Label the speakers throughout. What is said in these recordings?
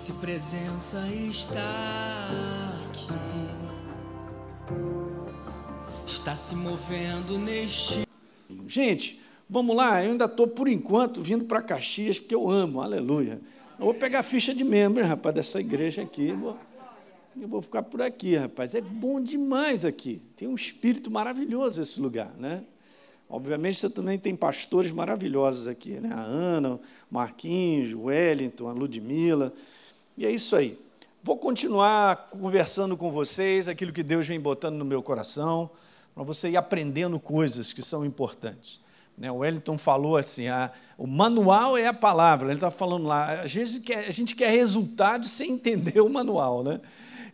Speaker 1: doce presença está aqui. Está se movendo neste.
Speaker 2: Gente, vamos lá, eu ainda estou, por enquanto, vindo para Caxias, porque eu amo, aleluia. Eu vou pegar a ficha de membro, rapaz, dessa igreja aqui. Eu vou ficar por aqui, rapaz. É bom demais aqui. Tem um espírito maravilhoso esse lugar, né? Obviamente, você também tem pastores maravilhosos aqui, né? A Ana, o Marquinhos, o Wellington, a Ludmilla. E é isso aí. Vou continuar conversando com vocês aquilo que Deus vem botando no meu coração, para você ir aprendendo coisas que são importantes. Né? O Wellington falou assim: a, o manual é a palavra. Ele está falando lá. Às vezes a gente quer resultado sem entender o manual. Né?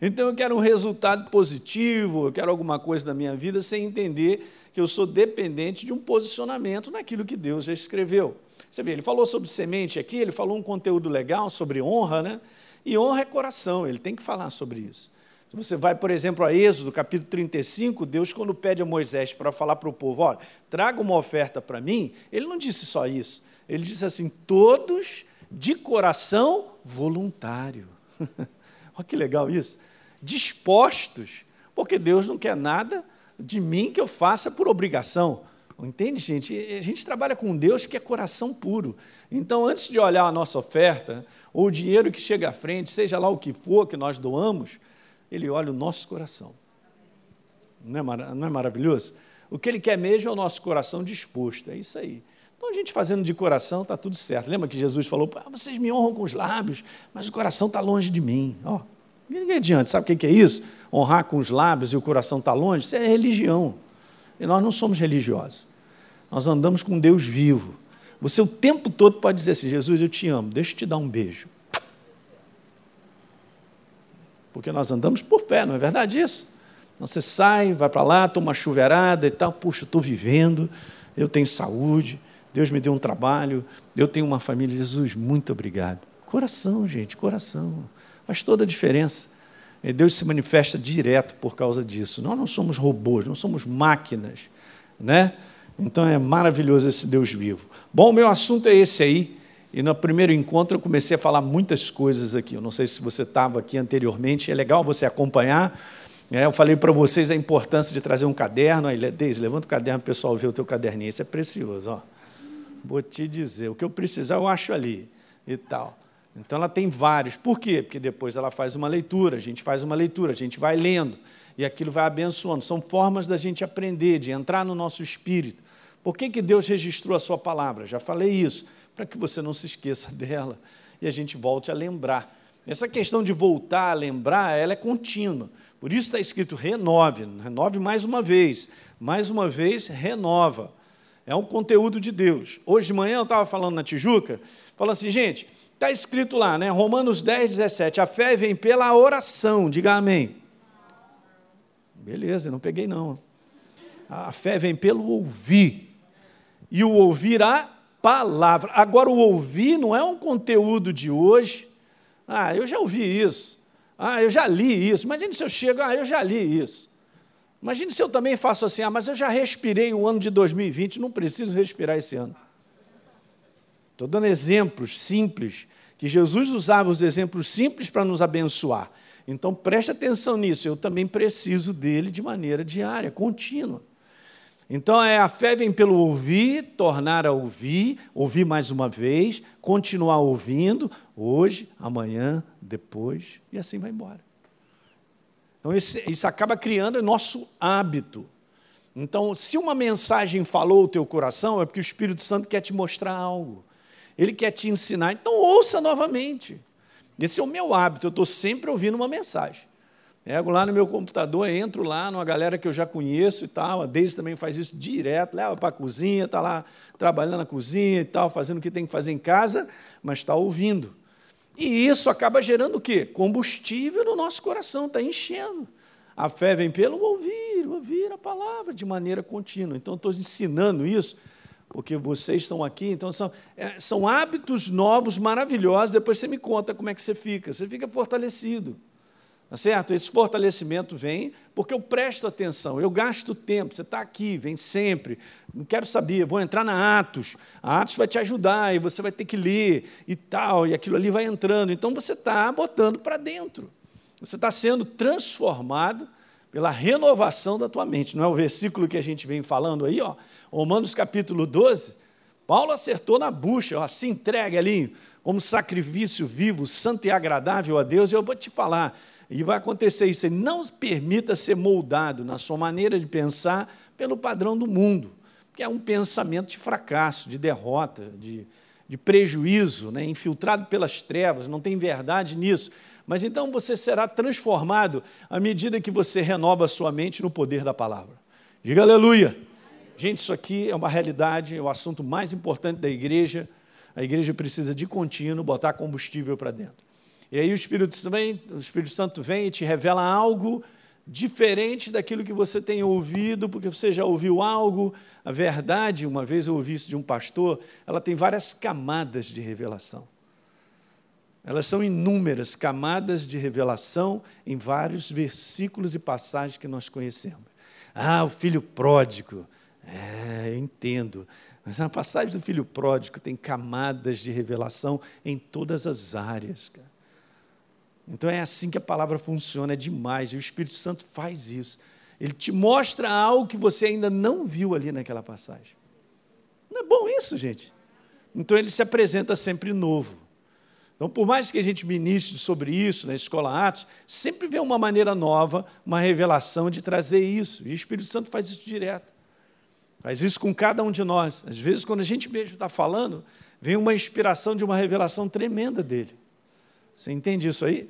Speaker 2: Então eu quero um resultado positivo, eu quero alguma coisa da minha vida sem entender que eu sou dependente de um posicionamento naquilo que Deus já escreveu. Você vê, ele falou sobre semente aqui, ele falou um conteúdo legal sobre honra, né? E honra é coração, ele tem que falar sobre isso. Se você vai, por exemplo, a Êxodo, capítulo 35, Deus, quando pede a Moisés para falar para o povo, olha, traga uma oferta para mim, ele não disse só isso. Ele disse assim: todos de coração voluntário. olha que legal isso. Dispostos, porque Deus não quer nada de mim que eu faça por obrigação. Entende, gente? A gente trabalha com Deus que é coração puro. Então, antes de olhar a nossa oferta, ou o dinheiro que chega à frente, seja lá o que for que nós doamos, ele olha o nosso coração. Não é, não é maravilhoso? O que ele quer mesmo é o nosso coração disposto. É isso aí. Então, a gente fazendo de coração, está tudo certo. Lembra que Jesus falou: ah, vocês me honram com os lábios, mas o coração está longe de mim. Ó, oh, adianta? Sabe o que é isso? honrar com os lábios e o coração está longe, isso é religião. E nós não somos religiosos. Nós andamos com Deus vivo. Você o tempo todo pode dizer assim: Jesus, eu te amo, deixa eu te dar um beijo. Porque nós andamos por fé, não é verdade isso? Você sai, vai para lá, toma uma chuveirada e tal, puxa, estou vivendo, eu tenho saúde, Deus me deu um trabalho, eu tenho uma família. Jesus, muito obrigado. Coração, gente, coração. Faz toda a diferença. Deus se manifesta direto por causa disso. Nós não somos robôs, não somos máquinas, né? Então é maravilhoso esse Deus vivo. Bom, meu assunto é esse aí. E no primeiro encontro eu comecei a falar muitas coisas aqui. Eu não sei se você estava aqui anteriormente, é legal você acompanhar. É, eu falei para vocês a importância de trazer um caderno. Aí, Deise, levanta o caderno, pessoal vê o teu caderninho. Isso é precioso. Ó. Vou te dizer, o que eu precisar eu acho ali e tal. Então ela tem vários. Por quê? Porque depois ela faz uma leitura, a gente faz uma leitura, a gente vai lendo, e aquilo vai abençoando. São formas da gente aprender, de entrar no nosso espírito. Por que, que Deus registrou a sua palavra? Já falei isso, para que você não se esqueça dela e a gente volte a lembrar. Essa questão de voltar a lembrar, ela é contínua. Por isso está escrito renove, renove mais uma vez. Mais uma vez, renova. É um conteúdo de Deus. Hoje de manhã eu estava falando na Tijuca, falando assim, gente, Está escrito lá, né? Romanos 10, 17. A fé vem pela oração, diga amém. Beleza, não peguei não. A fé vem pelo ouvir. E o ouvir a palavra. Agora, o ouvir não é um conteúdo de hoje. Ah, eu já ouvi isso. Ah, eu já li isso. Imagine se eu chego, ah, eu já li isso. Imagine se eu também faço assim, ah, mas eu já respirei o ano de 2020, não preciso respirar esse ano. Estou dando exemplos simples, que Jesus usava os exemplos simples para nos abençoar. Então preste atenção nisso, eu também preciso dele de maneira diária, contínua. Então é a fé vem pelo ouvir, tornar a ouvir, ouvir mais uma vez, continuar ouvindo, hoje, amanhã, depois, e assim vai embora. Então isso, isso acaba criando nosso hábito. Então, se uma mensagem falou o teu coração, é porque o Espírito Santo quer te mostrar algo. Ele quer te ensinar, então ouça novamente. Esse é o meu hábito, eu estou sempre ouvindo uma mensagem. Pego lá no meu computador, entro lá numa galera que eu já conheço e tal, a Deise também faz isso direto, leva para a cozinha, está lá trabalhando na cozinha e tal, fazendo o que tem que fazer em casa, mas está ouvindo. E isso acaba gerando o quê? Combustível no nosso coração, está enchendo. A fé vem pelo ouvir, ouvir a palavra de maneira contínua. Então, estou ensinando isso porque vocês estão aqui, então são, é, são hábitos novos, maravilhosos. Depois você me conta como é que você fica. Você fica fortalecido. Tá certo? Esse fortalecimento vem porque eu presto atenção, eu gasto tempo. Você está aqui, vem sempre. Não quero saber, vou entrar na Atos. A Atos vai te ajudar e você vai ter que ler e tal, e aquilo ali vai entrando. Então você está botando para dentro. Você está sendo transformado pela renovação da tua mente. Não é o versículo que a gente vem falando aí, ó? Romanos capítulo 12. Paulo acertou na bucha, ó, se entregue ali como sacrifício vivo, santo e agradável a Deus. E eu vou te falar, e vai acontecer isso. Não permita ser moldado na sua maneira de pensar pelo padrão do mundo, que é um pensamento de fracasso, de derrota, de, de prejuízo, né? infiltrado pelas trevas, não tem verdade nisso. Mas então você será transformado à medida que você renova a sua mente no poder da palavra. Diga aleluia. Gente, isso aqui é uma realidade, é o assunto mais importante da igreja. A igreja precisa de contínuo botar combustível para dentro. E aí o Espírito, vem, o Espírito Santo vem e te revela algo diferente daquilo que você tem ouvido, porque você já ouviu algo. A verdade, uma vez eu ouvi isso de um pastor, ela tem várias camadas de revelação. Elas são inúmeras camadas de revelação em vários versículos e passagens que nós conhecemos. Ah, o filho pródigo. É, eu entendo. Mas na passagem do filho pródigo tem camadas de revelação em todas as áreas. Cara. Então é assim que a palavra funciona, é demais, e o Espírito Santo faz isso. Ele te mostra algo que você ainda não viu ali naquela passagem. Não é bom isso, gente? Então ele se apresenta sempre novo. Então, por mais que a gente ministre sobre isso na escola Atos, sempre vem uma maneira nova, uma revelação de trazer isso. E o Espírito Santo faz isso direto. Faz isso com cada um de nós. Às vezes, quando a gente mesmo está falando, vem uma inspiração de uma revelação tremenda dele. Você entende isso aí?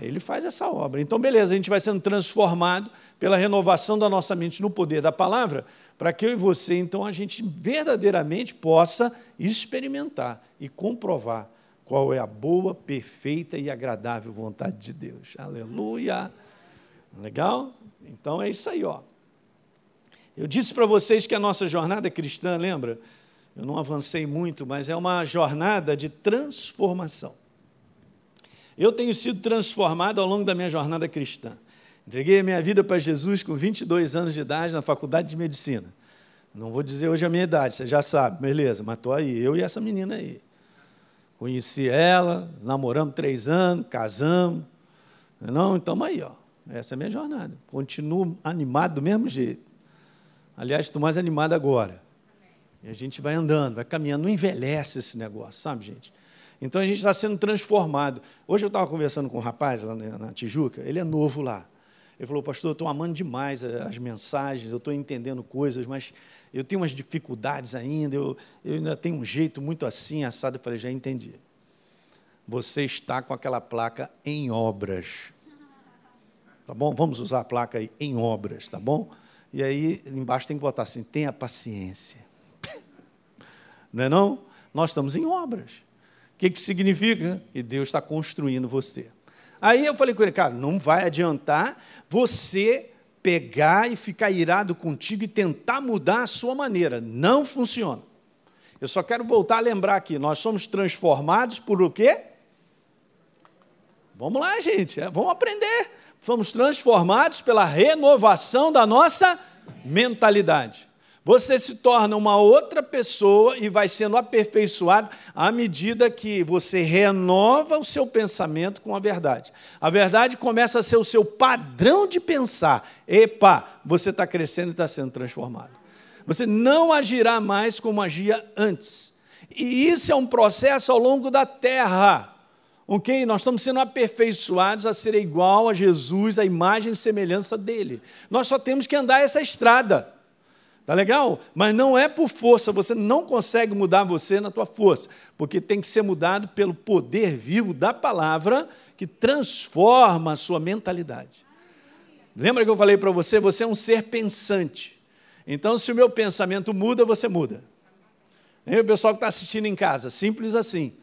Speaker 2: Ele faz essa obra. Então, beleza, a gente vai sendo transformado pela renovação da nossa mente no poder da palavra, para que eu e você, então, a gente verdadeiramente possa experimentar e comprovar qual é a boa, perfeita e agradável vontade de Deus. Aleluia! Legal? Então é isso aí, ó. Eu disse para vocês que a nossa jornada cristã, lembra? Eu não avancei muito, mas é uma jornada de transformação. Eu tenho sido transformado ao longo da minha jornada cristã. Entreguei a minha vida para Jesus com 22 anos de idade na faculdade de medicina. Não vou dizer hoje a minha idade, você já sabe, beleza, mas estou aí, eu e essa menina aí. Conheci ela, namoramos três anos, casamos. Não, então aí, ó. Essa é a minha jornada. Continuo animado do mesmo jeito. Aliás, estou mais animado agora. E a gente vai andando, vai caminhando, não envelhece esse negócio, sabe, gente? Então a gente está sendo transformado. Hoje eu estava conversando com um rapaz lá na Tijuca, ele é novo lá. Ele falou, pastor, eu estou amando demais as mensagens, eu estou entendendo coisas, mas eu tenho umas dificuldades ainda, eu, eu ainda tenho um jeito muito assim, assado. Eu falei, já entendi. Você está com aquela placa em obras. Tá bom? Vamos usar a placa aí em obras, tá bom? E aí embaixo tem que botar assim, tenha paciência. Não é não? Nós estamos em obras. O que, que significa? Que Deus está construindo você. Aí eu falei com ele, cara, não vai adiantar você pegar e ficar irado contigo e tentar mudar a sua maneira. Não funciona. Eu só quero voltar a lembrar aqui, nós somos transformados por o quê? Vamos lá, gente, é, vamos aprender. Fomos transformados pela renovação da nossa mentalidade. Você se torna uma outra pessoa e vai sendo aperfeiçoado à medida que você renova o seu pensamento com a verdade. A verdade começa a ser o seu padrão de pensar. Epa, você está crescendo e está sendo transformado. Você não agirá mais como agia antes. E isso é um processo ao longo da terra. Ok? Nós estamos sendo aperfeiçoados a ser igual a Jesus, a imagem e semelhança dele. Nós só temos que andar essa estrada. Tá legal? Mas não é por força, você não consegue mudar você na tua força, porque tem que ser mudado pelo poder vivo da palavra que transforma a sua mentalidade. Lembra que eu falei para você, você é um ser pensante. Então, se o meu pensamento muda, você muda. E o pessoal que está assistindo em casa, simples assim.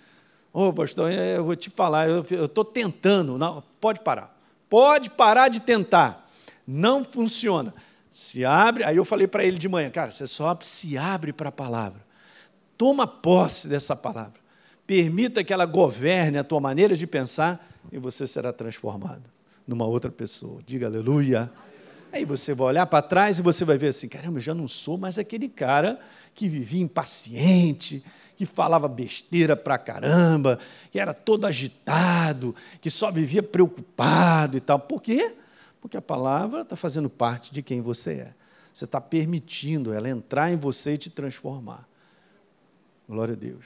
Speaker 2: Ô, oh, pastor, eu vou te falar, eu estou tentando. Não, pode parar. Pode parar de tentar. Não funciona. Se abre, aí eu falei para ele de manhã, cara, você só se abre para a palavra. Toma posse dessa palavra. Permita que ela governe a tua maneira de pensar e você será transformado. numa outra pessoa. Diga aleluia. Aí você vai olhar para trás e você vai ver assim: caramba, eu já não sou mais aquele cara que vivia impaciente, que falava besteira pra caramba, que era todo agitado, que só vivia preocupado e tal. Por quê? Porque a palavra está fazendo parte de quem você é. Você está permitindo ela entrar em você e te transformar. Glória a Deus.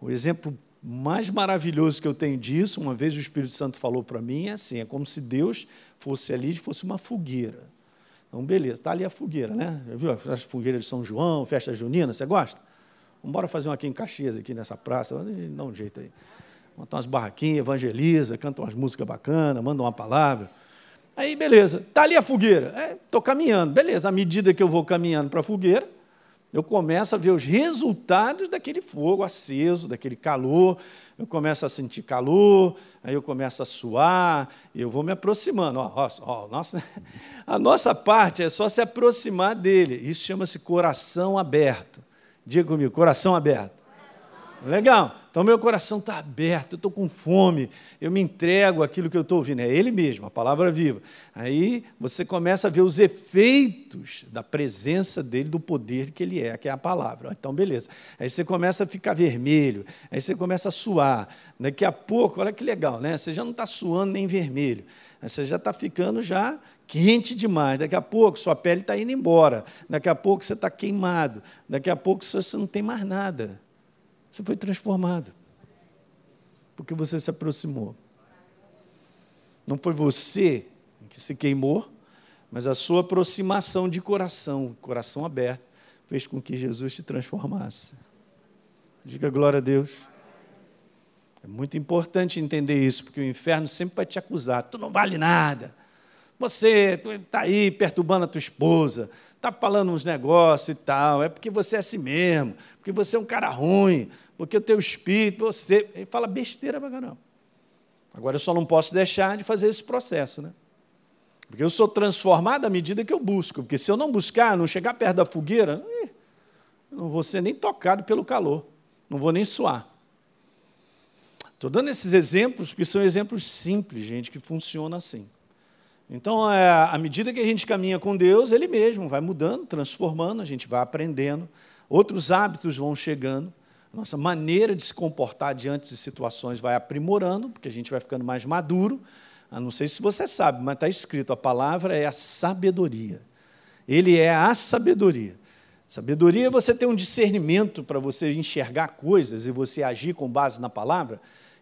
Speaker 2: O exemplo mais maravilhoso que eu tenho disso, uma vez o Espírito Santo falou para mim, é assim: é como se Deus fosse ali, fosse uma fogueira. Então, beleza, está ali a fogueira, né? Já viu a fogueira de São João, festa junina, você gosta? Vamos fazer uma aqui em Caxias, aqui nessa praça, dá um jeito aí. Montar umas barraquinhas, evangeliza, canta umas músicas bacanas, manda uma palavra. Aí, beleza, está ali a fogueira. Estou é, caminhando, beleza. À medida que eu vou caminhando para a fogueira, eu começo a ver os resultados daquele fogo aceso, daquele calor. Eu começo a sentir calor, aí eu começo a suar, eu vou me aproximando. Ó, ó, ó, nossa, a nossa parte é só se aproximar dele. Isso chama-se coração aberto. Diga comigo, coração aberto. Coração. Legal. Então, meu coração está aberto, eu estou com fome, eu me entrego àquilo que eu estou ouvindo. É Ele mesmo, a palavra viva. Aí você começa a ver os efeitos da presença dele, do poder que ele é, que é a palavra. Então, beleza. Aí você começa a ficar vermelho, aí você começa a suar. Daqui a pouco, olha que legal, né? Você já não está suando nem vermelho. Você já está ficando já quente demais. Daqui a pouco sua pele está indo embora. Daqui a pouco você está queimado. Daqui a pouco você não tem mais nada. Você foi transformado. Porque você se aproximou. Não foi você que se queimou, mas a sua aproximação de coração, coração aberto, fez com que Jesus te transformasse. Diga glória a Deus. É muito importante entender isso, porque o inferno sempre vai te acusar. Tu não vale nada. Você está aí perturbando a tua esposa, está falando uns negócios e tal. É porque você é assim mesmo, porque você é um cara ruim, porque o teu espírito, você. Ele fala besteira pra caramba. Agora eu só não posso deixar de fazer esse processo, né? Porque eu sou transformado à medida que eu busco. Porque se eu não buscar, não chegar perto da fogueira, não vou ser nem tocado pelo calor, não vou nem suar. Estou dando esses exemplos porque são exemplos simples, gente, que funcionam assim. Então, é, à medida que a gente caminha com Deus, Ele mesmo vai mudando, transformando, a gente vai aprendendo, outros hábitos vão chegando, nossa maneira de se comportar diante de situações vai aprimorando, porque a gente vai ficando mais maduro. Ah, não sei se você sabe, mas está escrito: a palavra é a sabedoria. Ele é a sabedoria. Sabedoria é você ter um discernimento para você enxergar coisas e você agir com base na palavra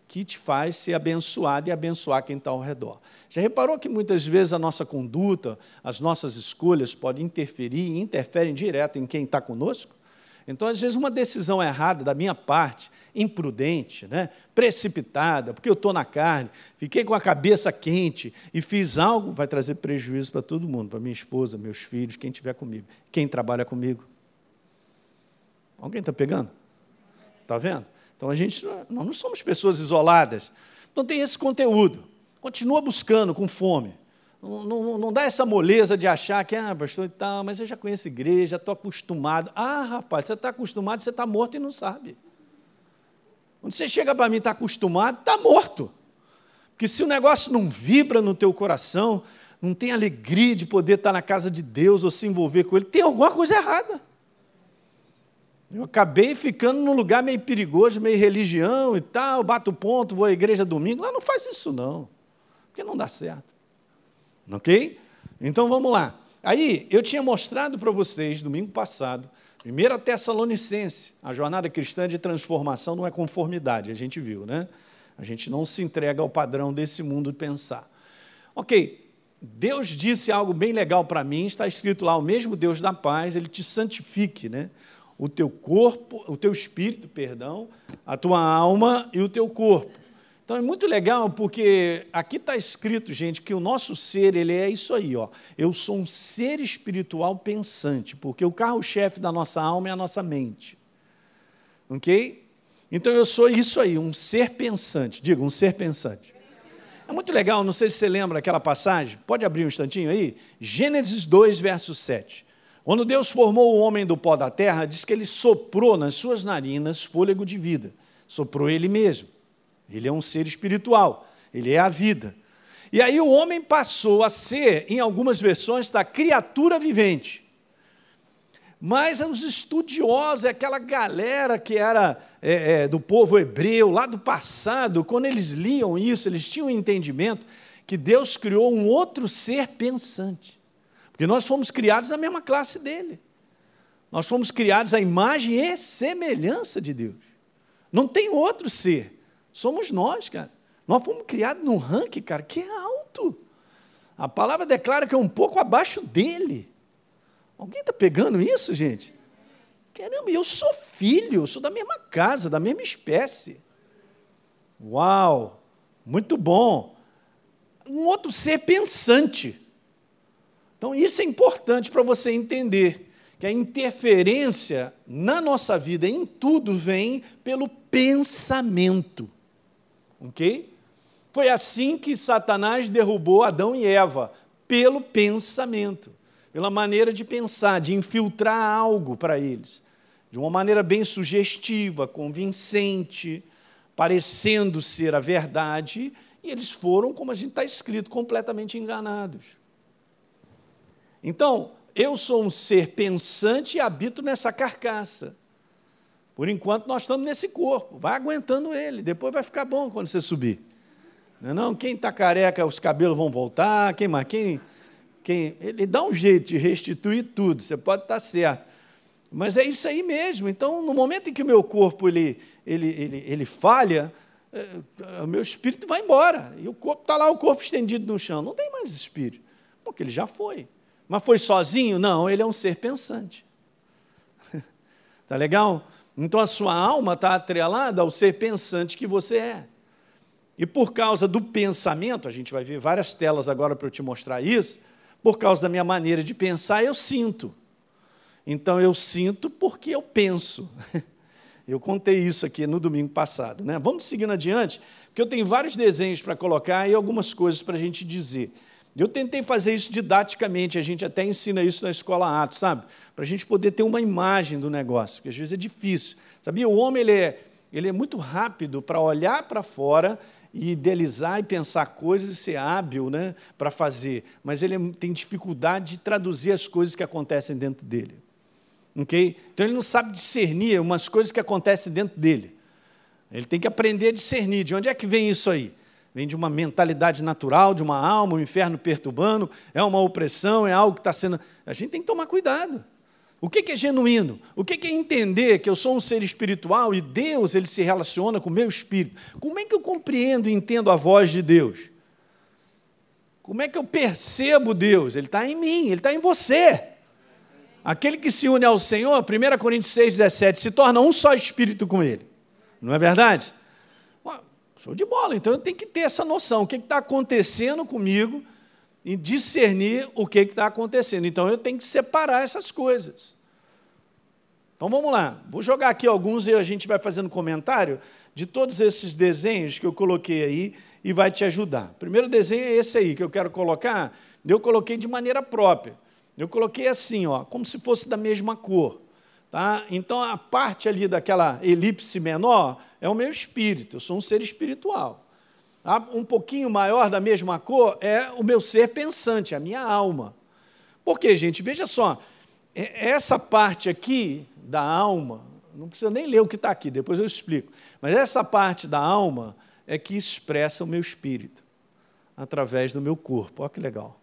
Speaker 2: que te faz ser abençoado e abençoar quem está ao redor. Já reparou que muitas vezes a nossa conduta, as nossas escolhas podem interferir e interferem direto em quem está conosco? Então, às vezes, uma decisão errada da minha parte, imprudente, né? precipitada, porque eu estou na carne, fiquei com a cabeça quente e fiz algo, vai trazer prejuízo para todo mundo, para minha esposa, meus filhos, quem estiver comigo, quem trabalha comigo. Alguém está pegando? Está vendo? Então a gente, nós não somos pessoas isoladas. Então tem esse conteúdo. Continua buscando com fome. Não, não, não, dá essa moleza de achar que, ah, pastor, tá, mas eu já conheço igreja, estou acostumado. Ah, rapaz, você está acostumado, você está morto e não sabe. Quando você chega para mim e está acostumado, está morto. Porque se o negócio não vibra no teu coração, não tem alegria de poder estar na casa de Deus ou se envolver com Ele, tem alguma coisa errada. Eu acabei ficando num lugar meio perigoso, meio religião e tal, bato ponto, vou à igreja domingo. Lá não faz isso não, porque não dá certo. Ok? Então vamos lá. Aí, eu tinha mostrado para vocês, domingo passado, 1 Tessalonicense, a jornada cristã de transformação não é conformidade, a gente viu, né? A gente não se entrega ao padrão desse mundo de pensar. Ok, Deus disse algo bem legal para mim, está escrito lá, o mesmo Deus da paz, ele te santifique, né? O teu corpo, o teu espírito, perdão, a tua alma e o teu corpo. Então é muito legal porque aqui está escrito, gente, que o nosso ser ele é isso aí, ó. Eu sou um ser espiritual pensante, porque o carro-chefe da nossa alma é a nossa mente, ok? Então eu sou isso aí, um ser pensante. Diga, um ser pensante. É muito legal, não sei se você lembra aquela passagem. Pode abrir um instantinho aí? Gênesis 2, verso 7. Quando Deus formou o homem do pó da terra, diz que ele soprou nas suas narinas fôlego de vida. Soprou ele mesmo. Ele é um ser espiritual, ele é a vida. E aí o homem passou a ser, em algumas versões, da criatura vivente. Mas os estudiosos, aquela galera que era é, é, do povo hebreu, lá do passado, quando eles liam isso, eles tinham um entendimento que Deus criou um outro ser pensante. Porque nós fomos criados na mesma classe dele. Nós fomos criados à imagem e semelhança de Deus. Não tem outro ser. Somos nós, cara. Nós fomos criados num ranking, cara, que é alto. A palavra declara que é um pouco abaixo dele. Alguém está pegando isso, gente? Caramba, eu sou filho, eu sou da mesma casa, da mesma espécie. Uau, muito bom. Um outro ser pensante. Então, isso é importante para você entender que a interferência na nossa vida em tudo vem pelo pensamento. Ok? Foi assim que Satanás derrubou Adão e Eva, pelo pensamento, pela maneira de pensar, de infiltrar algo para eles, de uma maneira bem sugestiva, convincente, parecendo ser a verdade, e eles foram, como a gente está escrito, completamente enganados. Então, eu sou um ser pensante e habito nessa carcaça. Por enquanto, nós estamos nesse corpo. Vai aguentando ele, depois vai ficar bom quando você subir. Não, é não? quem está careca, os cabelos vão voltar. Quem mais? Quem, quem, ele dá um jeito de restituir tudo, você pode estar certo. Mas é isso aí mesmo. Então, no momento em que o meu corpo ele, ele, ele, ele falha, é, o meu espírito vai embora. E o corpo está lá, o corpo estendido no chão. Não tem mais espírito, porque ele já foi. Mas foi sozinho? Não, ele é um ser pensante. Está legal? Então a sua alma está atrelada ao ser pensante que você é. E por causa do pensamento, a gente vai ver várias telas agora para eu te mostrar isso, por causa da minha maneira de pensar, eu sinto. Então eu sinto porque eu penso. Eu contei isso aqui no domingo passado. Né? Vamos seguindo adiante, porque eu tenho vários desenhos para colocar e algumas coisas para a gente dizer. Eu tentei fazer isso didaticamente, a gente até ensina isso na escola Atos, sabe? Para a gente poder ter uma imagem do negócio, porque às vezes é difícil. Sabia? O homem ele é, ele é muito rápido para olhar para fora e idealizar e pensar coisas e ser hábil né, para fazer, mas ele é, tem dificuldade de traduzir as coisas que acontecem dentro dele. Okay? Então ele não sabe discernir umas coisas que acontecem dentro dele. Ele tem que aprender a discernir. De onde é que vem isso aí? Vem de uma mentalidade natural, de uma alma, um inferno perturbando, é uma opressão, é algo que está sendo. A gente tem que tomar cuidado. O que é genuíno? O que é entender que eu sou um ser espiritual e Deus ele se relaciona com o meu espírito? Como é que eu compreendo e entendo a voz de Deus? Como é que eu percebo Deus? Ele está em mim, ele está em você. Aquele que se une ao Senhor, 1 Coríntios 6, 17, se torna um só espírito com Ele. Não é verdade? Show de bola. Então eu tenho que ter essa noção, o que está acontecendo comigo e discernir o que está acontecendo. Então eu tenho que separar essas coisas. Então vamos lá. Vou jogar aqui alguns e a gente vai fazendo comentário de todos esses desenhos que eu coloquei aí e vai te ajudar. Primeiro desenho é esse aí que eu quero colocar. Eu coloquei de maneira própria. Eu coloquei assim, ó, como se fosse da mesma cor. Tá? Então, a parte ali daquela elipse menor é o meu espírito, eu sou um ser espiritual. Um pouquinho maior da mesma cor é o meu ser pensante, a minha alma. Por quê, gente? Veja só, é, essa parte aqui da alma, não precisa nem ler o que está aqui, depois eu explico, mas essa parte da alma é que expressa o meu espírito através do meu corpo. Olha que legal.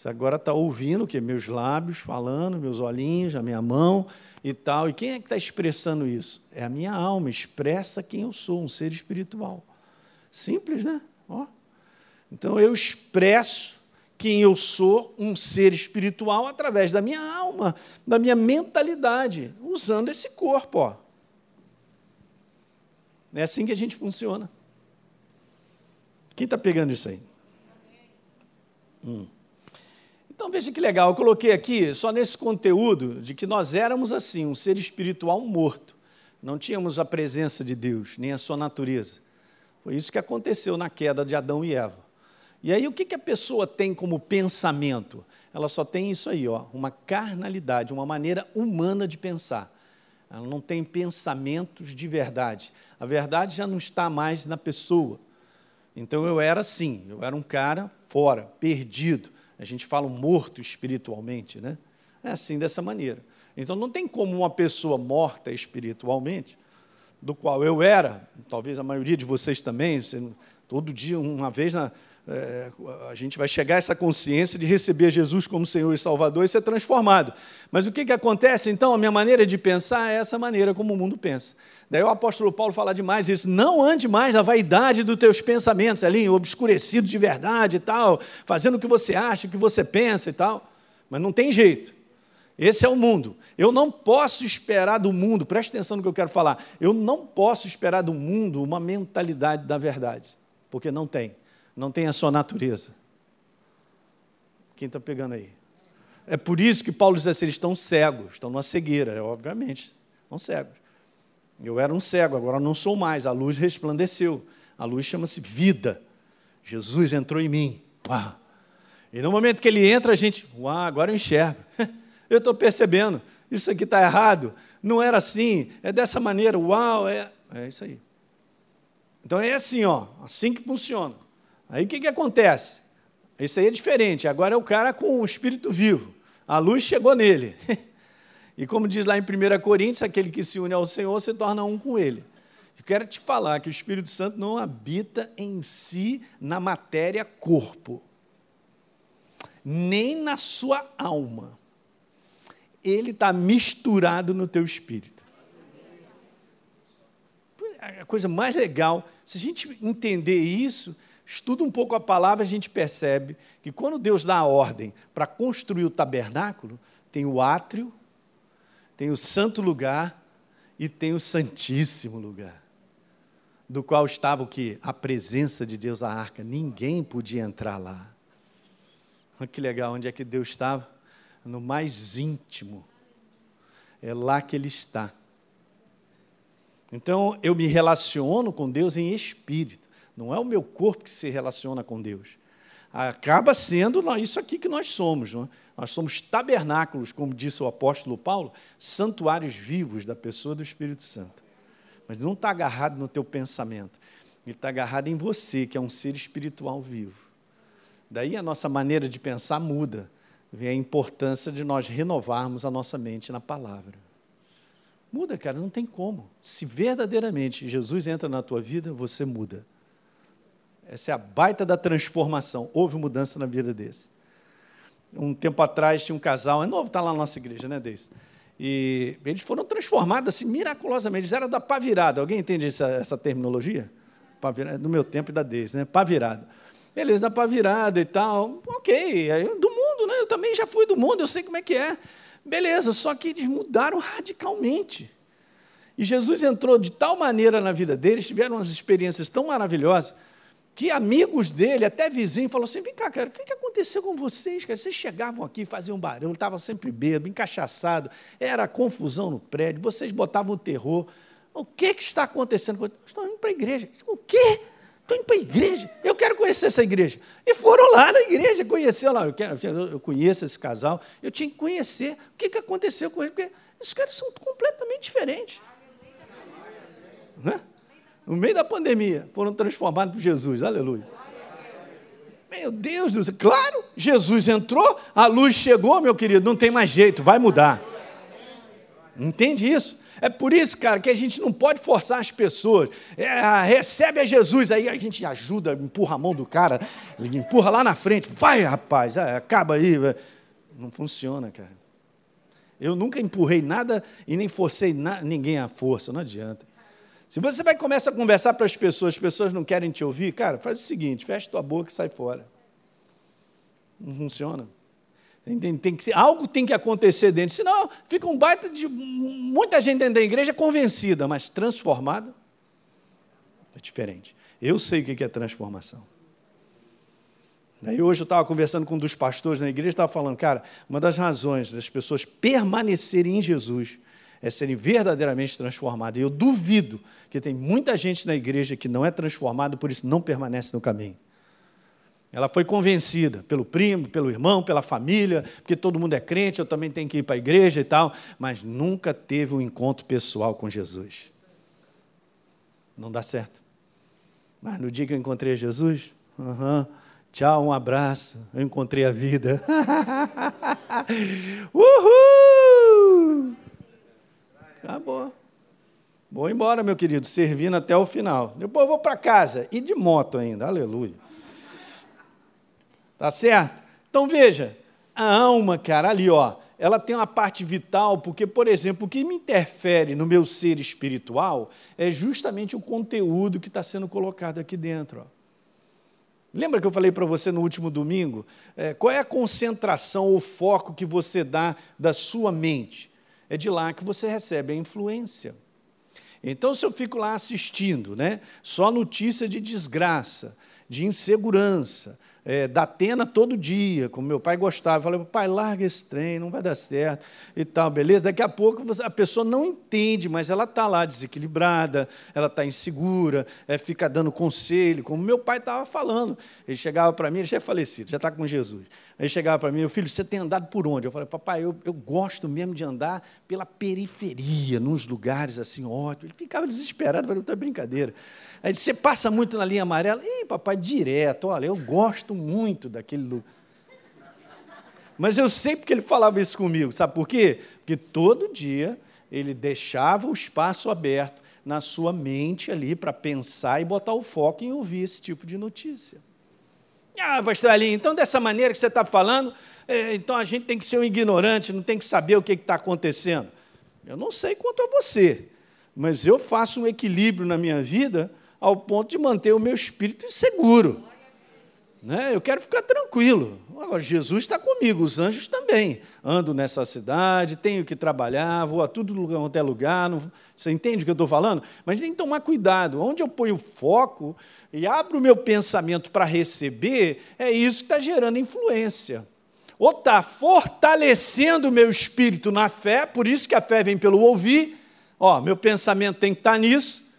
Speaker 2: Você agora está ouvindo o que? Meus lábios falando, meus olhinhos, a minha mão e tal. E quem é que está expressando isso? É a minha alma, expressa quem eu sou, um ser espiritual. Simples, né? Ó. Então eu expresso quem eu sou, um ser espiritual, através da minha alma, da minha mentalidade, usando esse corpo. Ó. É assim que a gente funciona. Quem está pegando isso aí? Hum. Então veja que legal, eu coloquei aqui só nesse conteúdo de que nós éramos assim, um ser espiritual morto. Não tínhamos a presença de Deus, nem a sua natureza. Foi isso que aconteceu na queda de Adão e Eva. E aí o que a pessoa tem como pensamento? Ela só tem isso aí, ó, uma carnalidade, uma maneira humana de pensar. Ela não tem pensamentos de verdade. A verdade já não está mais na pessoa. Então eu era assim, eu era um cara fora, perdido. A gente fala morto espiritualmente, né? É assim, dessa maneira. Então não tem como uma pessoa morta espiritualmente, do qual eu era, talvez a maioria de vocês também, você, todo dia, uma vez na, é, a gente vai chegar a essa consciência de receber Jesus como Senhor e Salvador e ser transformado. Mas o que, que acontece então? A minha maneira de pensar é essa maneira como o mundo pensa. Daí o apóstolo Paulo fala demais isso. Não ande mais na vaidade dos teus pensamentos, ali, obscurecido de verdade e tal, fazendo o que você acha, o que você pensa e tal. Mas não tem jeito. Esse é o mundo. Eu não posso esperar do mundo, preste atenção no que eu quero falar. Eu não posso esperar do mundo uma mentalidade da verdade, porque não tem não tem a sua natureza. Quem está pegando aí? É por isso que Paulo diz assim: eles estão cegos, estão numa cegueira, é, obviamente, estão cegos. Eu era um cego, agora não sou mais, a luz resplandeceu. A luz chama-se vida. Jesus entrou em mim. Uau. E no momento que ele entra, a gente, uau, agora eu enxergo. Eu estou percebendo, isso aqui está errado, não era assim, é dessa maneira, uau, é, é isso aí. Então é assim, ó, assim que funciona. Aí o que, que acontece? Isso aí é diferente. Agora é o cara com o espírito vivo. A luz chegou nele. E como diz lá em 1 Coríntios, aquele que se une ao Senhor se torna um com ele. Eu quero te falar que o Espírito Santo não habita em si na matéria corpo, nem na sua alma. Ele está misturado no teu espírito. A coisa mais legal, se a gente entender isso, estuda um pouco a palavra, a gente percebe que quando Deus dá a ordem para construir o tabernáculo, tem o átrio, tem o santo lugar e tem o santíssimo lugar, do qual estava o que? A presença de Deus, a arca. Ninguém podia entrar lá. Olha que legal, onde é que Deus estava? No mais íntimo. É lá que Ele está. Então, eu me relaciono com Deus em espírito. Não é o meu corpo que se relaciona com Deus. Acaba sendo isso aqui que nós somos. Não é? Nós somos tabernáculos, como disse o apóstolo Paulo, santuários vivos da pessoa do Espírito Santo. Mas não está agarrado no teu pensamento. Ele está agarrado em você, que é um ser espiritual vivo. Daí a nossa maneira de pensar muda. Vem a importância de nós renovarmos a nossa mente na palavra. Muda, cara, não tem como. Se verdadeiramente Jesus entra na tua vida, você muda. Essa é a baita da transformação. Houve mudança na vida desse. Um tempo atrás tinha um casal, é novo, está lá na nossa igreja, né, Deise? E eles foram transformados assim, miraculosamente. Eles eram da pá virada. Alguém entende essa, essa terminologia? Pá virada, do meu tempo e da Deise, né? Pá virada. Eles da pá virada e tal. Ok, do mundo? Eu também já fui do mundo, eu sei como é que é. Beleza, só que eles mudaram radicalmente. E Jesus entrou de tal maneira na vida deles, tiveram umas experiências tão maravilhosas que amigos dele, até vizinho, falou assim: vem cá, cara, o que aconteceu com vocês? Cara? Vocês chegavam aqui, faziam barulho, estavam sempre bêbado, encaixaçado, era confusão no prédio, vocês botavam terror. O que, que está acontecendo? Estão indo para a igreja. O quê? Estou indo para a igreja. Eu quero conhecer essa igreja. E foram lá na igreja, conhecer lá. Eu, quero, eu conheço esse casal. Eu tinha que conhecer o que, que aconteceu com eles, porque esses caras são completamente diferentes. Né? no meio da pandemia, foram transformados por Jesus. Aleluia. Meu Deus do céu. Claro, Jesus entrou, a luz chegou, meu querido, não tem mais jeito, vai mudar. Entende isso? É por isso, cara, que a gente não pode forçar as pessoas. É, recebe a Jesus, aí a gente ajuda, empurra a mão do cara, empurra lá na frente. Vai, rapaz, é, acaba aí. Não funciona, cara. Eu nunca empurrei nada e nem forcei na, ninguém à força, não adianta. Se você vai começar a conversar para as pessoas, as pessoas não querem te ouvir, cara, faz o seguinte, fecha tua boca e sai fora. Não funciona. Tem, tem que, algo tem que acontecer dentro, senão fica um baita de muita gente dentro da igreja convencida, mas transformada é diferente. Eu sei o que é transformação. Daí hoje eu estava conversando com um dos pastores na igreja, estava falando, cara, uma das razões das pessoas permanecerem em Jesus é serem verdadeiramente transformados. E eu duvido que tem muita gente na igreja que não é transformada, por isso não permanece no caminho. Ela foi convencida pelo primo, pelo irmão, pela família, porque todo mundo é crente, eu também tenho que ir para a igreja e tal, mas nunca teve um encontro pessoal com Jesus. Não dá certo. Mas no dia que eu encontrei Jesus, uhum, tchau, um abraço, eu encontrei a vida. Uhul! Acabou. Vou embora, meu querido, servindo até o final. Depois eu vou para casa, e de moto ainda, aleluia. Tá certo? Então veja, a alma, cara, ali, ó, ela tem uma parte vital, porque, por exemplo, o que me interfere no meu ser espiritual é justamente o conteúdo que está sendo colocado aqui dentro. Ó. Lembra que eu falei para você no último domingo? É, qual é a concentração ou foco que você dá da sua mente? É de lá que você recebe a influência. Então, se eu fico lá assistindo, né, só notícia de desgraça, de insegurança, é, da Atena todo dia, como meu pai gostava. Eu falei, pai, larga esse trem, não vai dar certo e tal, beleza? Daqui a pouco a pessoa não entende, mas ela está lá desequilibrada, ela está insegura, é, fica dando conselho, como meu pai estava falando. Ele chegava para mim, ele já é falecido, já está com Jesus. Ele chegava para mim, meu filho, você tem andado por onde? Eu falei, papai, eu, eu gosto mesmo de andar pela periferia, nos lugares assim, ótimo. Ele ficava desesperado, falei, não é brincadeira. Aí disse, você passa muito na linha amarela? Ih, papai, direto, olha, eu gosto muito daquele lugar. Mas eu sei porque ele falava isso comigo, sabe por quê? Porque todo dia ele deixava o espaço aberto na sua mente ali para pensar e botar o foco em ouvir esse tipo de notícia. Ah, pastor então dessa maneira que você está falando, é, então a gente tem que ser um ignorante, não tem que saber o que está acontecendo. Eu não sei quanto a você, mas eu faço um equilíbrio na minha vida ao ponto de manter o meu espírito seguro. Né? Eu quero ficar tranquilo. Agora, Jesus está comigo, os anjos também. Ando nessa cidade, tenho que trabalhar, vou a tudo lugar, até lugar. Não... Você entende o que eu estou falando? Mas tem que tomar cuidado. Onde eu ponho foco e abro o meu pensamento para receber, é isso que está gerando influência. Ou está fortalecendo o meu espírito na fé, por isso que a fé vem pelo ouvir. Ó, meu pensamento tem que estar tá nisso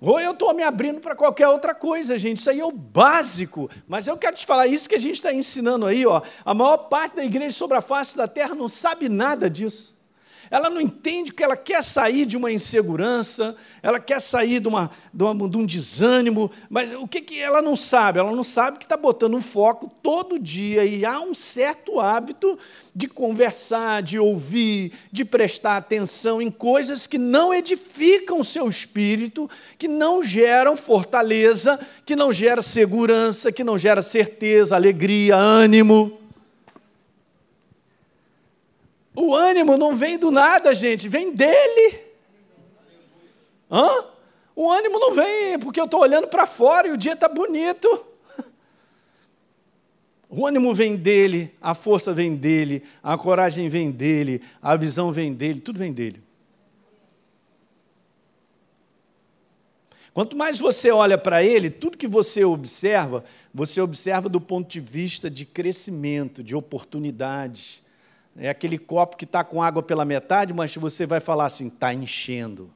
Speaker 2: ou eu estou me abrindo para qualquer outra coisa, gente. Isso aí é o básico. Mas eu quero te falar isso que a gente está ensinando aí. Ó. A maior parte da igreja sobre a face da terra não sabe nada disso. Ela não entende que ela quer sair de uma insegurança, ela quer sair de, uma, de, uma, de um desânimo, mas o que, que ela não sabe? Ela não sabe que está botando um foco todo dia e há um certo hábito de conversar, de ouvir, de prestar atenção em coisas que não edificam o seu espírito, que não geram fortaleza, que não geram segurança, que não geram certeza, alegria, ânimo. O ânimo não vem do nada, gente, vem dele. Hã? O ânimo não vem porque eu estou olhando para fora e o dia está bonito. O ânimo vem dele, a força vem dele, a coragem vem dele, a visão vem dele, tudo vem dele. Quanto mais você olha para ele, tudo que você observa, você observa do ponto de vista de crescimento, de oportunidades é aquele copo que está com água pela metade, mas você vai falar assim: está enchendo.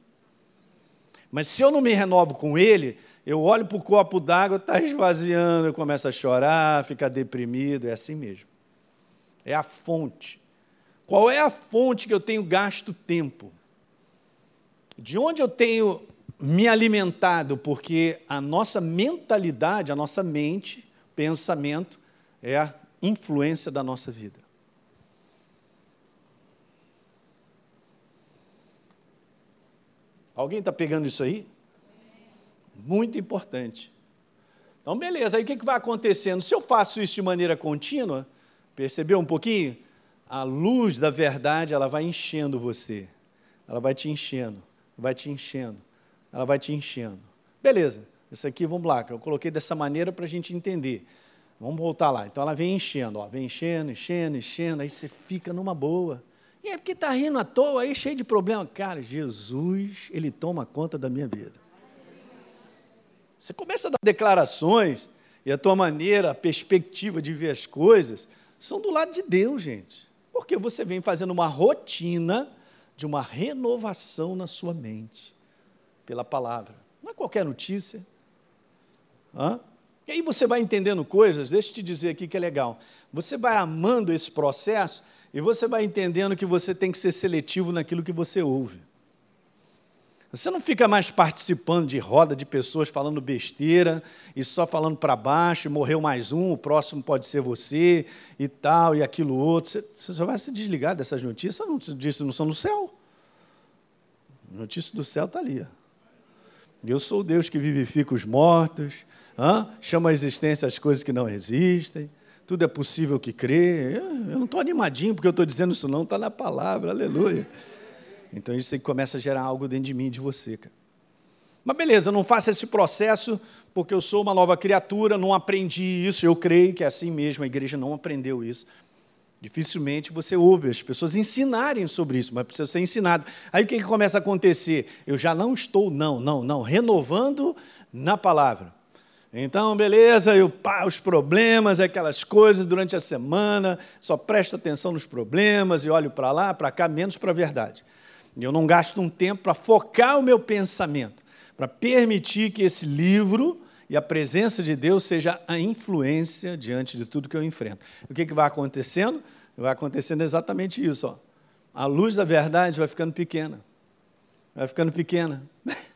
Speaker 2: Mas se eu não me renovo com ele, eu olho para o copo d'água, está esvaziando, eu começo a chorar, ficar deprimido, é assim mesmo. É a fonte. Qual é a fonte que eu tenho gasto tempo? De onde eu tenho me alimentado? Porque a nossa mentalidade, a nossa mente, pensamento, é a influência da nossa vida. Alguém está pegando isso aí? Muito importante. Então, beleza, aí o que, que vai acontecendo? Se eu faço isso de maneira contínua, percebeu um pouquinho? A luz da verdade, ela vai enchendo você. Ela vai te enchendo, vai te enchendo, ela vai te enchendo. Beleza, isso aqui, vamos lá, eu coloquei dessa maneira para a gente entender. Vamos voltar lá. Então ela vem enchendo, ó, vem enchendo, enchendo, enchendo, aí você fica numa boa. E é porque está rindo à toa aí, cheio de problema. Cara, Jesus, Ele toma conta da minha vida. Você começa a dar declarações, e a tua maneira, a perspectiva de ver as coisas, são do lado de Deus, gente. Porque você vem fazendo uma rotina de uma renovação na sua mente, pela palavra. Não é qualquer notícia. Hã? E aí você vai entendendo coisas, deixa eu te dizer aqui que é legal. Você vai amando esse processo e você vai entendendo que você tem que ser seletivo naquilo que você ouve. Você não fica mais participando de roda de pessoas falando besteira e só falando para baixo, morreu mais um, o próximo pode ser você e tal, e aquilo outro. Você, você vai se desligar dessas notícias, não, disso não são no céu. A notícia do céu está ali. Eu sou o Deus que vivifica os mortos, chama a existência as coisas que não existem, tudo é possível que crê. Eu, não estou animadinho porque eu estou dizendo isso, não, está na palavra, aleluia. Então isso aí começa a gerar algo dentro de mim de você, cara. Mas beleza, eu não faço esse processo porque eu sou uma nova criatura, não aprendi isso, eu creio que é assim mesmo, a igreja não aprendeu isso. Dificilmente você ouve as pessoas ensinarem sobre isso, mas precisa ser ensinado. Aí o que, que começa a acontecer? Eu já não estou, não, não, não, renovando na palavra. Então, beleza, eu pá, os problemas, aquelas coisas durante a semana, só presto atenção nos problemas e olho para lá, para cá, menos para a verdade. Eu não gasto um tempo para focar o meu pensamento, para permitir que esse livro e a presença de Deus seja a influência diante de tudo que eu enfrento. O que, que vai acontecendo? Vai acontecendo exatamente isso. Ó. A luz da verdade vai ficando pequena. Vai ficando pequena.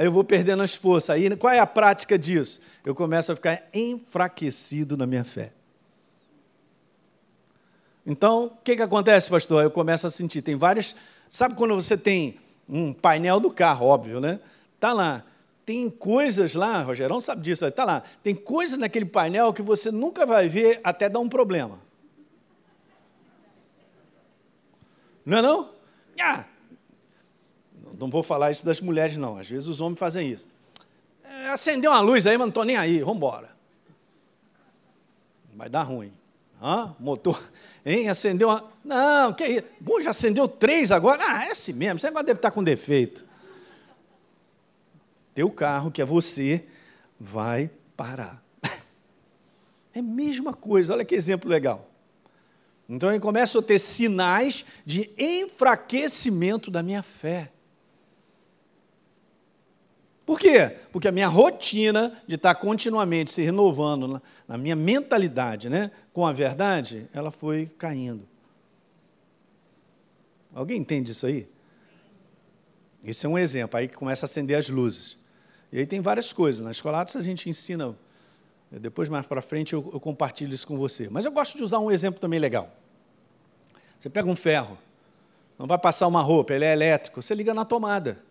Speaker 2: Aí eu vou perdendo as forças. Aí qual é a prática disso? Eu começo a ficar enfraquecido na minha fé. Então, o que, que acontece, pastor? Eu começo a sentir, tem várias Sabe quando você tem um painel do carro, óbvio, né? Tá lá. Tem coisas lá, Rogerão sabe disso, está lá. Tem coisas naquele painel que você nunca vai ver até dar um problema. Não é não? Ah, não vou falar isso das mulheres, não. Às vezes os homens fazem isso. É, acendeu uma luz aí, mas não estou nem aí, vamos embora. Vai dar ruim. Hã? Motor, hein? Acendeu uma. Não, que isso? Bom, já acendeu três agora? Ah, é assim mesmo, você agora deve estar com defeito. Teu carro, que é você, vai parar. É a mesma coisa, olha que exemplo legal. Então eu começo a ter sinais de enfraquecimento da minha fé. Por quê? Porque a minha rotina de estar continuamente se renovando na minha mentalidade né, com a verdade, ela foi caindo. Alguém entende isso aí? Isso é um exemplo, aí que começa a acender as luzes. E aí tem várias coisas. Na escola a gente ensina, depois mais para frente eu, eu compartilho isso com você. Mas eu gosto de usar um exemplo também legal. Você pega um ferro, não vai passar uma roupa, ele é elétrico, você liga na tomada.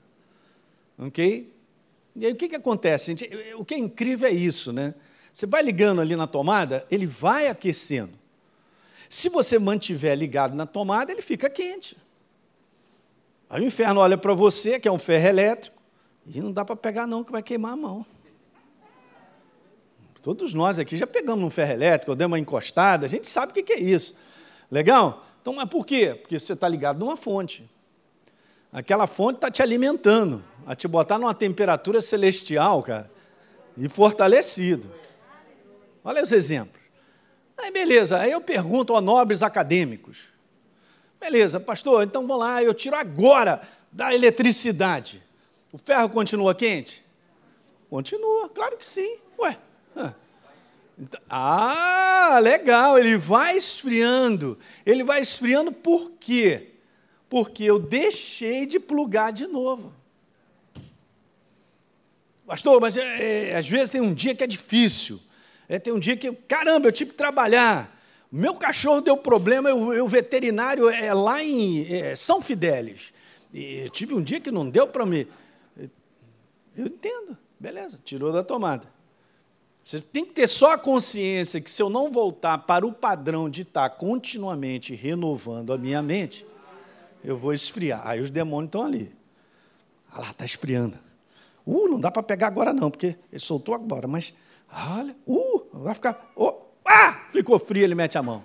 Speaker 2: Ok? E aí o que, que acontece? O que é incrível é isso, né? Você vai ligando ali na tomada, ele vai aquecendo. Se você mantiver ligado na tomada, ele fica quente. Aí o inferno olha para você, que é um ferro elétrico, e não dá para pegar não, que vai queimar a mão. Todos nós aqui já pegamos um ferro elétrico, ou demos uma encostada, a gente sabe o que é isso. Legal? Então, mas por quê? Porque você está ligado numa fonte. Aquela fonte está te alimentando, a te botar numa temperatura celestial, cara, e fortalecido. Olha os exemplos. Aí, beleza, aí eu pergunto a nobres acadêmicos. Beleza, pastor, então vamos lá, eu tiro agora da eletricidade. O ferro continua quente? Continua, claro que sim. Ué. Então, ah, legal, ele vai esfriando. Ele vai esfriando por quê? Porque eu deixei de plugar de novo. Pastor, mas é, é, às vezes tem um dia que é difícil. É, tem um dia que, caramba, eu tive que trabalhar. Meu cachorro deu problema, o veterinário é lá em é, São Fidélis. E tive um dia que não deu para me. Eu entendo, beleza, tirou da tomada. Você tem que ter só a consciência que se eu não voltar para o padrão de estar continuamente renovando a minha mente, eu vou esfriar. Aí os demônios estão ali. Ah lá, está esfriando. Uh, não dá para pegar agora não, porque ele soltou agora, mas olha, uh, vai ficar. Oh, ah, ficou frio, ele mete a mão.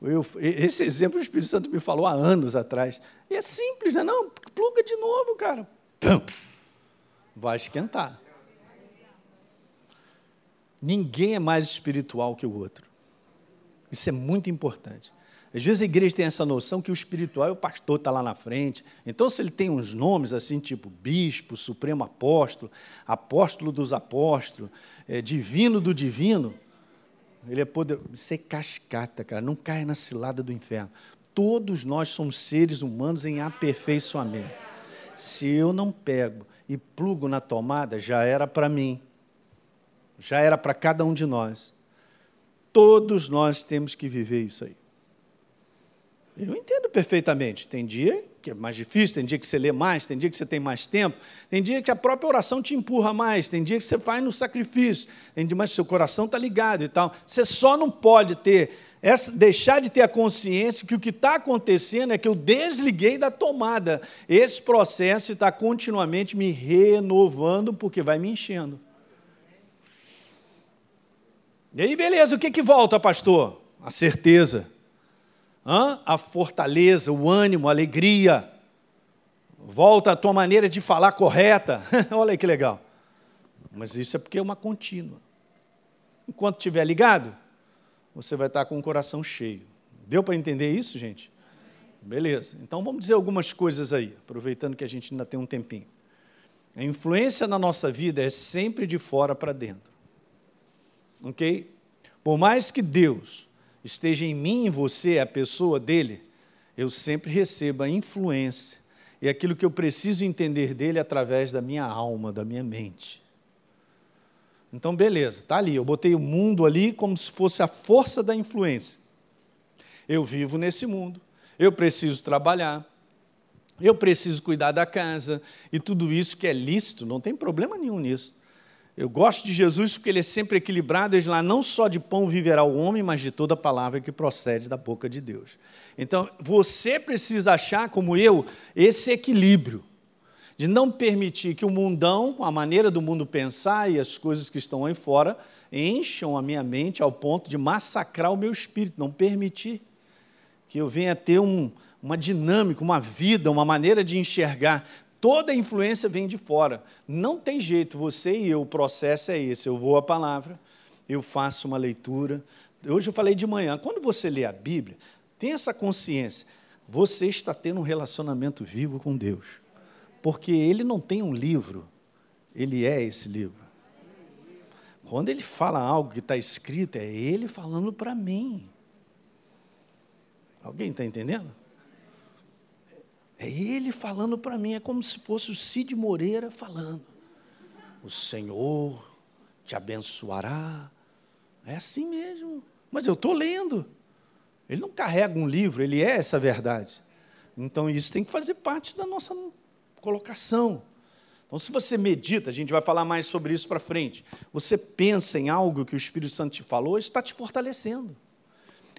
Speaker 2: Eu, esse exemplo o Espírito Santo me falou há anos atrás. E é simples, né? Não, pluga de novo, cara. Pum, vai esquentar. Ninguém é mais espiritual que o outro. Isso é muito importante. Às vezes a igreja tem essa noção que o espiritual é o pastor, está lá na frente. Então, se ele tem uns nomes assim, tipo bispo, supremo apóstolo, apóstolo dos apóstolos, é, divino do divino, Ele é poderoso. Isso é cascata, cara. Não cai na cilada do inferno. Todos nós somos seres humanos em aperfeiçoamento. Se eu não pego e plugo na tomada, já era para mim. Já era para cada um de nós. Todos nós temos que viver isso aí. Eu entendo perfeitamente. Tem dia que é mais difícil, tem dia que você lê mais, tem dia que você tem mais tempo, tem dia que a própria oração te empurra mais, tem dia que você faz no sacrifício, tem dia que seu coração está ligado e tal. Você só não pode ter essa, deixar de ter a consciência que o que está acontecendo é que eu desliguei da tomada. Esse processo está continuamente me renovando porque vai me enchendo. E aí, beleza, o que, que volta, pastor? A certeza A fortaleza, o ânimo, a alegria. Volta a tua maneira de falar correta. Olha aí que legal. Mas isso é porque é uma contínua. Enquanto estiver ligado, você vai estar com o coração cheio. Deu para entender isso, gente? Beleza. Então vamos dizer algumas coisas aí, aproveitando que a gente ainda tem um tempinho. A influência na nossa vida é sempre de fora para dentro. Ok? Por mais que Deus esteja em mim e você, a pessoa dele, eu sempre recebo a influência e aquilo que eu preciso entender dele através da minha alma, da minha mente. Então, beleza, está ali. Eu botei o mundo ali como se fosse a força da influência. Eu vivo nesse mundo, eu preciso trabalhar, eu preciso cuidar da casa, e tudo isso que é lícito, não tem problema nenhum nisso. Eu gosto de Jesus porque ele é sempre equilibrado, ele lá não só de pão viverá o homem, mas de toda palavra que procede da boca de Deus. Então, você precisa achar, como eu, esse equilíbrio de não permitir que o mundão, com a maneira do mundo pensar e as coisas que estão aí fora, encham a minha mente ao ponto de massacrar o meu espírito, não permitir que eu venha ter um, uma dinâmica, uma vida, uma maneira de enxergar Toda influência vem de fora. Não tem jeito, você e eu, o processo é esse. Eu vou à palavra, eu faço uma leitura. Hoje eu falei de manhã, quando você lê a Bíblia, tem essa consciência. Você está tendo um relacionamento vivo com Deus. Porque Ele não tem um livro, Ele é esse livro. Quando Ele fala algo que está escrito, é Ele falando para mim. Alguém está entendendo? É ele falando para mim, é como se fosse o Cid Moreira falando. O Senhor te abençoará. É assim mesmo. Mas eu estou lendo. Ele não carrega um livro, ele é essa verdade. Então isso tem que fazer parte da nossa colocação. Então, se você medita, a gente vai falar mais sobre isso para frente. Você pensa em algo que o Espírito Santo te falou, está te fortalecendo.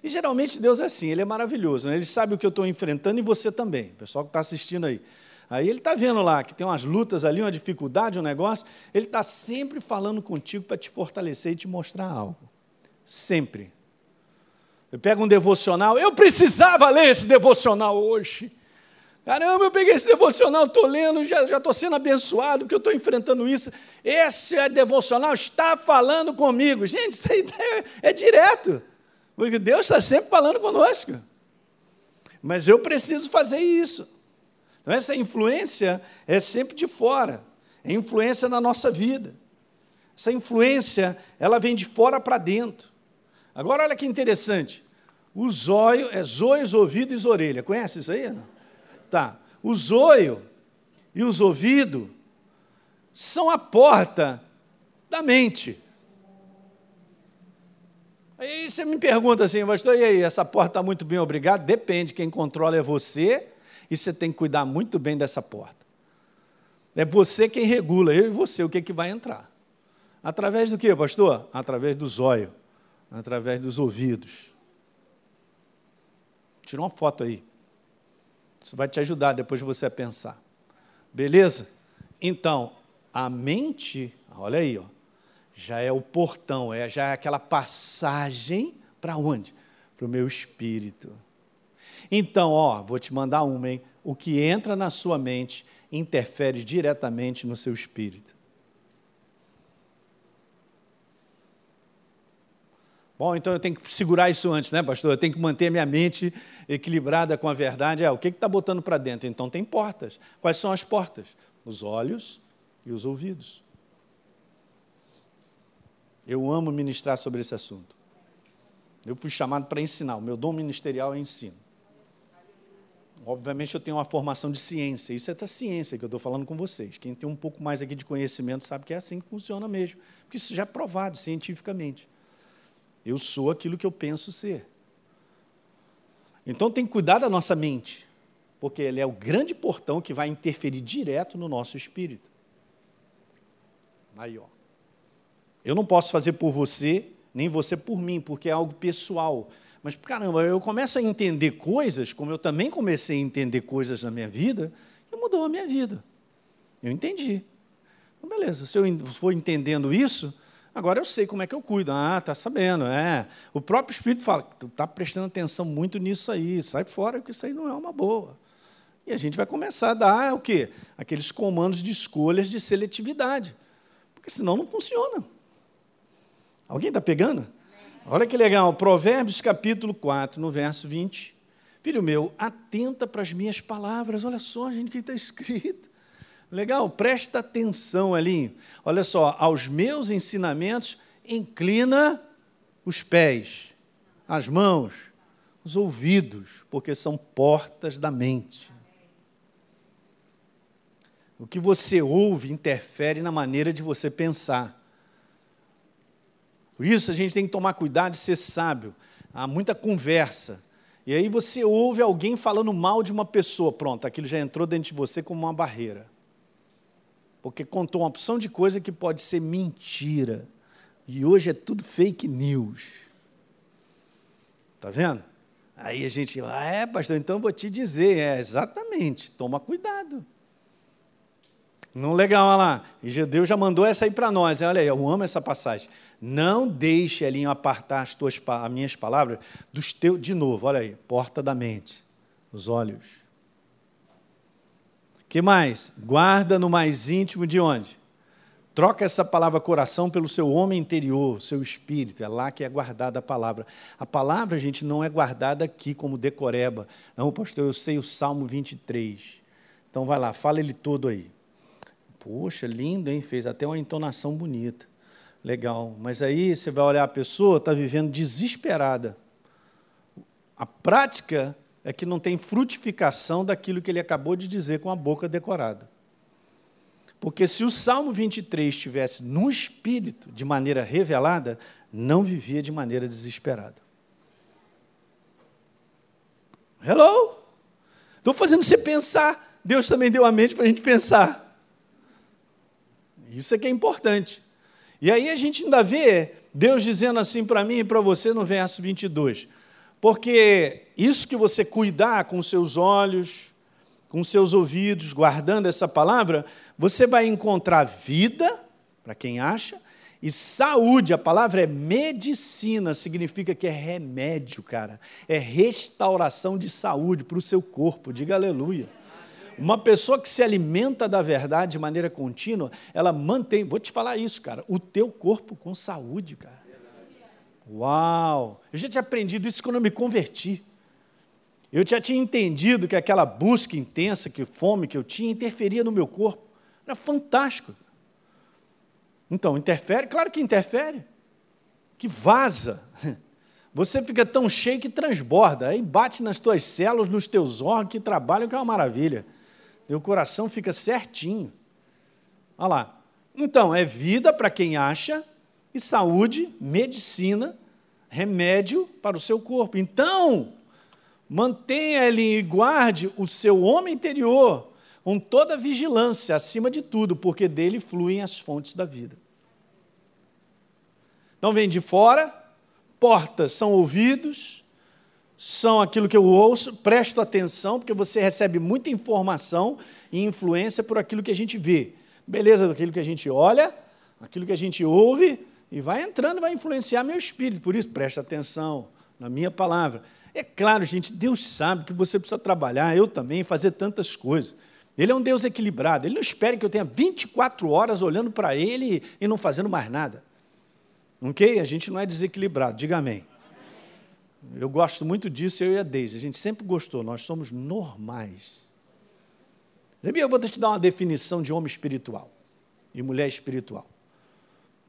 Speaker 2: E geralmente Deus é assim, Ele é maravilhoso, né? Ele sabe o que eu estou enfrentando e você também, o pessoal que está assistindo aí. Aí Ele está vendo lá que tem umas lutas ali, uma dificuldade, um negócio, Ele está sempre falando contigo para te fortalecer e te mostrar algo. Sempre. Eu pego um devocional, eu precisava ler esse devocional hoje. Caramba, eu peguei esse devocional, estou lendo, já estou sendo abençoado, porque eu estou enfrentando isso. Esse é devocional está falando comigo. Gente, isso aí é, é direto. Porque Deus está sempre falando conosco. Mas eu preciso fazer isso. Então, essa influência é sempre de fora. É influência na nossa vida. Essa influência, ela vem de fora para dentro. Agora, olha que interessante. O zóio é zóio, ouvidos e orelha. Conhece isso aí? Não? Tá. O zóio e os ouvidos são a porta da mente. Aí você me pergunta assim, pastor, e aí, essa porta está muito bem, obrigado? Depende, quem controla é você, e você tem que cuidar muito bem dessa porta. É você quem regula, eu e você, o que, é que vai entrar. Através do que, pastor? Através do zóio, através dos ouvidos. Tira uma foto aí. Isso vai te ajudar depois de você a pensar. Beleza? Então, a mente, olha aí, ó, já é o portão, é, já é aquela passagem para onde? Para o meu espírito. Então, ó, vou te mandar uma, hein? O que entra na sua mente interfere diretamente no seu espírito. Bom, então eu tenho que segurar isso antes, né, pastor? Eu tenho que manter minha mente equilibrada com a verdade. É, o que está botando para dentro? Então tem portas. Quais são as portas? Os olhos e os ouvidos. Eu amo ministrar sobre esse assunto. Eu fui chamado para ensinar, o meu dom ministerial é ensino. Obviamente eu tenho uma formação de ciência, isso é da ciência que eu estou falando com vocês. Quem tem um pouco mais aqui de conhecimento sabe que é assim que funciona mesmo, porque isso já é provado cientificamente. Eu sou aquilo que eu penso ser. Então tem que cuidar da nossa mente, porque ele é o grande portão que vai interferir direto no nosso espírito. Aí, ó. Eu não posso fazer por você, nem você por mim, porque é algo pessoal. Mas, caramba, eu começo a entender coisas, como eu também comecei a entender coisas na minha vida, e mudou a minha vida. Eu entendi. Então, beleza, se eu for entendendo isso, agora eu sei como é que eu cuido. Ah, tá sabendo, é. O próprio Espírito fala, tu está prestando atenção muito nisso aí, sai fora, porque isso aí não é uma boa. E a gente vai começar a dar o quê? Aqueles comandos de escolhas de seletividade. Porque senão não funciona. Alguém está pegando? Olha que legal, Provérbios capítulo 4, no verso 20. Filho meu, atenta para as minhas palavras. Olha só, gente, o que está escrito. Legal, presta atenção ali. Olha só, aos meus ensinamentos, inclina os pés, as mãos, os ouvidos, porque são portas da mente. O que você ouve interfere na maneira de você pensar. Por isso a gente tem que tomar cuidado de ser sábio. Há muita conversa. E aí você ouve alguém falando mal de uma pessoa, pronto, aquilo já entrou dentro de você como uma barreira. Porque contou uma opção de coisa que pode ser mentira. E hoje é tudo fake news. Está vendo? Aí a gente, ah, é, pastor, então vou te dizer, é exatamente, toma cuidado. Não legal, olha lá. E Deus já mandou essa aí para nós. Olha aí, eu amo essa passagem. Não deixe, Elinho, apartar as, tuas, as minhas palavras dos teus. De novo, olha aí, porta da mente, os olhos. que mais? Guarda no mais íntimo de onde? Troca essa palavra coração pelo seu homem interior, seu espírito. É lá que é guardada a palavra. A palavra, gente, não é guardada aqui como decoreba. Não, pastor, eu sei o Salmo 23. Então vai lá, fala ele todo aí. Poxa, lindo, hein? Fez até uma entonação bonita. Legal. Mas aí você vai olhar a pessoa, está vivendo desesperada. A prática é que não tem frutificação daquilo que ele acabou de dizer com a boca decorada. Porque se o Salmo 23 estivesse no espírito, de maneira revelada, não vivia de maneira desesperada. Hello? Estou fazendo você pensar. Deus também deu a mente para a gente pensar. Isso é que é importante. E aí a gente ainda vê Deus dizendo assim para mim e para você no verso 22. Porque isso que você cuidar com seus olhos, com seus ouvidos, guardando essa palavra, você vai encontrar vida, para quem acha, e saúde. A palavra é medicina, significa que é remédio, cara. É restauração de saúde para o seu corpo. Diga aleluia. Uma pessoa que se alimenta da verdade de maneira contínua, ela mantém, vou te falar isso, cara, o teu corpo com saúde, cara. Uau! Eu já tinha aprendido isso quando eu me converti. Eu já tinha entendido que aquela busca intensa, que fome que eu tinha, interferia no meu corpo. Era fantástico. Então, interfere? Claro que interfere. Que vaza. Você fica tão cheio que transborda, aí bate nas tuas células, nos teus órgãos que trabalham, que é uma maravilha. Meu coração fica certinho. Olha lá. Então, é vida para quem acha, e saúde, medicina, remédio para o seu corpo. Então, mantenha ele e guarde o seu homem interior com toda vigilância, acima de tudo, porque dele fluem as fontes da vida. Então, vem de fora, portas são ouvidos, são aquilo que eu ouço, presto atenção, porque você recebe muita informação e influência por aquilo que a gente vê. Beleza, aquilo que a gente olha, aquilo que a gente ouve, e vai entrando, vai influenciar meu espírito. Por isso, presta atenção na minha palavra. É claro, gente, Deus sabe que você precisa trabalhar, eu também, fazer tantas coisas. Ele é um Deus equilibrado. Ele não espera que eu tenha 24 horas olhando para Ele e não fazendo mais nada. Ok? A gente não é desequilibrado, diga amém. Eu gosto muito disso, eu e a Deise. A gente sempre gostou, nós somos normais. Eu vou te dar uma definição de homem espiritual e mulher espiritual.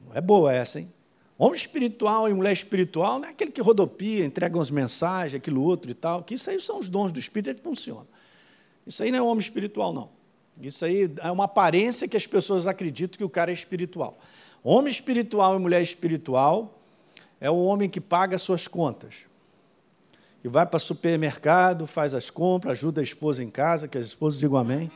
Speaker 2: Não é boa essa, hein? Homem espiritual e mulher espiritual não é aquele que rodopia, entrega umas mensagens, aquilo outro e tal, que isso aí são os dons do Espírito, que funciona. Isso aí não é homem espiritual, não. Isso aí é uma aparência que as pessoas acreditam que o cara é espiritual. Homem espiritual e mulher espiritual é o homem que paga suas contas. E vai para supermercado, faz as compras, ajuda a esposa em casa, que as esposas digam amém.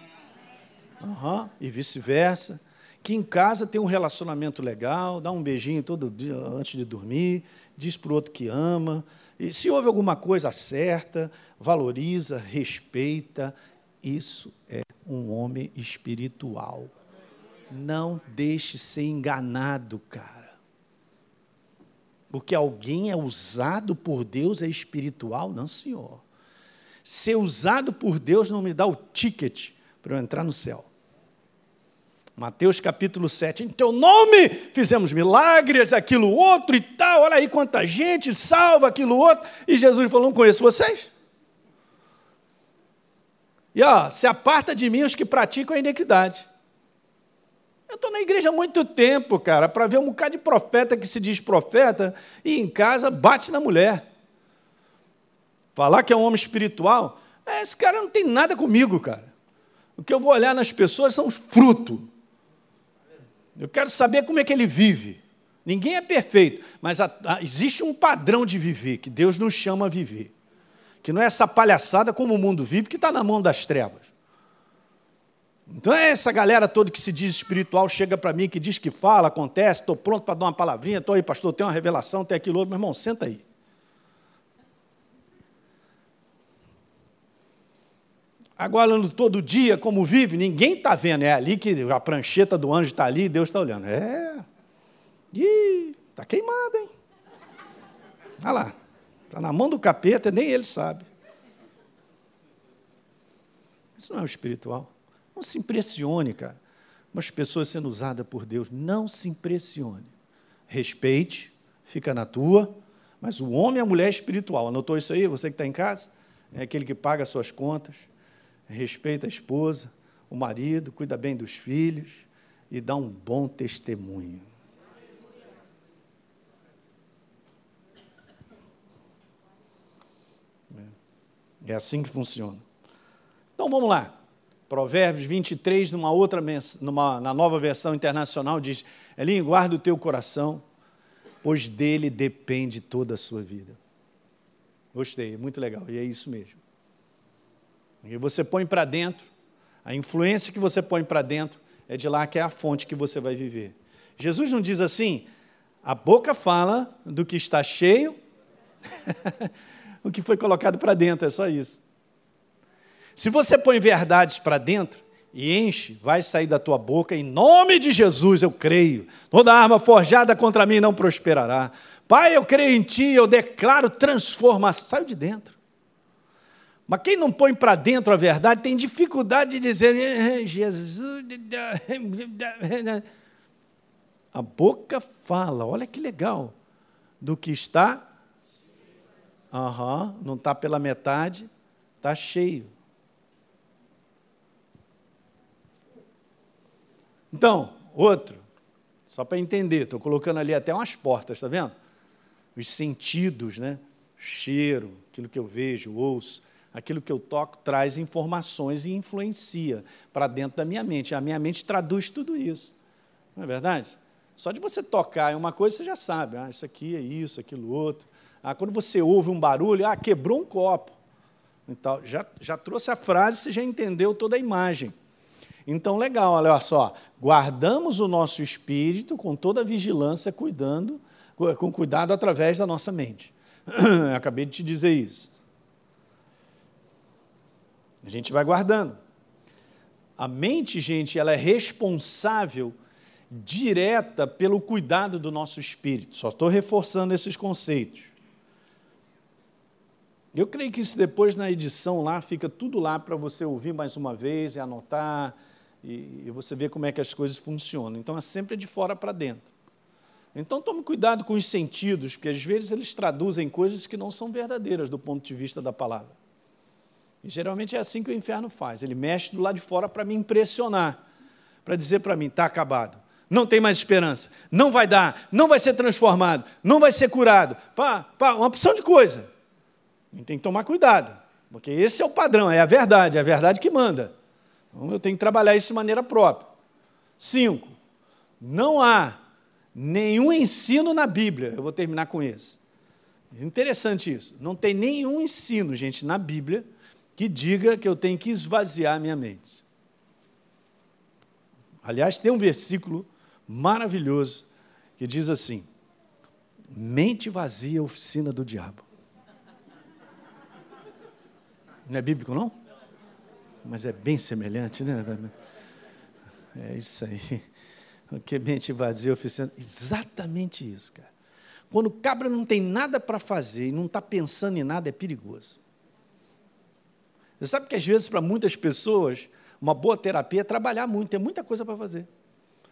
Speaker 2: Uhum, e vice-versa. Que em casa tem um relacionamento legal, dá um beijinho todo dia antes de dormir, diz para o outro que ama. E se houve alguma coisa, acerta, valoriza, respeita. Isso é um homem espiritual. Não deixe ser enganado, cara. Porque alguém é usado por Deus é espiritual? Não, senhor. Ser usado por Deus não me dá o ticket para eu entrar no céu. Mateus capítulo 7. Em teu nome fizemos milagres, aquilo outro e tal. Olha aí quanta gente salva aquilo outro. E Jesus falou: Não conheço vocês. E ó, se aparta de mim os que praticam a iniquidade. Eu estou na igreja há muito tempo, cara, para ver um bocado de profeta que se diz profeta e em casa bate na mulher. Falar que é um homem espiritual, é, esse cara não tem nada comigo, cara. O que eu vou olhar nas pessoas são os frutos. Eu quero saber como é que ele vive. Ninguém é perfeito, mas existe um padrão de viver que Deus nos chama a viver. Que não é essa palhaçada como o mundo vive, que está na mão das trevas. Então é essa galera toda que se diz espiritual, chega para mim, que diz que fala, acontece, estou pronto para dar uma palavrinha, estou aí, pastor, tem uma revelação, tem aquilo outro. Meu irmão, senta aí. Agora, todo dia, como vive, ninguém está vendo. É ali que a prancheta do anjo está ali e Deus está olhando. É. Ih, está queimado, hein? Olha lá. Está na mão do capeta, nem ele sabe. Isso não é o espiritual. Não se impressione, cara. Umas pessoas sendo usadas por Deus. Não se impressione. Respeite, fica na tua. Mas o homem e a mulher espiritual. Anotou isso aí? Você que está em casa? É aquele que paga as suas contas, respeita a esposa, o marido, cuida bem dos filhos e dá um bom testemunho. É assim que funciona. Então vamos lá. Provérbios 23, numa outra, numa, na nova versão internacional, diz: Elinho, guarda o teu coração, pois dele depende toda a sua vida. Gostei, muito legal, e é isso mesmo. E você põe para dentro, a influência que você põe para dentro é de lá que é a fonte que você vai viver. Jesus não diz assim, a boca fala do que está cheio, o que foi colocado para dentro, é só isso. Se você põe verdades para dentro e enche, vai sair da tua boca, em nome de Jesus eu creio. Toda arma forjada contra mim não prosperará. Pai, eu creio em Ti, eu declaro transformação. Saiu de dentro. Mas quem não põe para dentro a verdade tem dificuldade de dizer, eh, Jesus. A boca fala, olha que legal, do que está. Uhum, não está pela metade, está cheio. Então, outro, só para entender, estou colocando ali até umas portas, está vendo? Os sentidos, né? Cheiro, aquilo que eu vejo, ouço aquilo que eu toco traz informações e influencia para dentro da minha mente. A minha mente traduz tudo isso. Não é verdade? Só de você tocar em uma coisa, você já sabe. Ah, isso aqui é isso, aquilo outro. Ah, quando você ouve um barulho, ah, quebrou um copo. Então, já, já trouxe a frase, você já entendeu toda a imagem. Então, legal, olha só. Guardamos o nosso espírito com toda a vigilância, cuidando, com cuidado através da nossa mente. acabei de te dizer isso. A gente vai guardando. A mente, gente, ela é responsável direta pelo cuidado do nosso espírito. Só estou reforçando esses conceitos. Eu creio que isso depois na edição lá fica tudo lá para você ouvir mais uma vez e anotar e, e, você ver como é que as coisas funcionam. Então é sempre de fora para dentro. Então tome cuidado com os sentidos, porque às vezes eles traduzem coisas que não são verdadeiras do ponto de vista da palavra. E geralmente é assim que o inferno faz. Ele mexe do lado de fora para me impressionar, para dizer para mim, está acabado. não tem mais esperança, não vai dar, não vai ser transformado, não vai ser curado. Pá, pá, uma opção de coisa. A gente tem que tomar cuidado, porque esse é o padrão, é a verdade, é a verdade que manda. Então eu tenho que trabalhar isso de maneira própria. Cinco, não há nenhum ensino na Bíblia, eu vou terminar com esse. Interessante isso. Não tem nenhum ensino, gente, na Bíblia que diga que eu tenho que esvaziar minha mente. Aliás, tem um versículo maravilhoso que diz assim: mente vazia, oficina do diabo. Não é bíblico, não? Mas é bem semelhante, né? É isso aí. Que mente vazia, oficina. Exatamente isso, cara. Quando o cabra não tem nada para fazer e não está pensando em nada, é perigoso. Você sabe que às vezes, para muitas pessoas, uma boa terapia é trabalhar muito, tem muita coisa para fazer.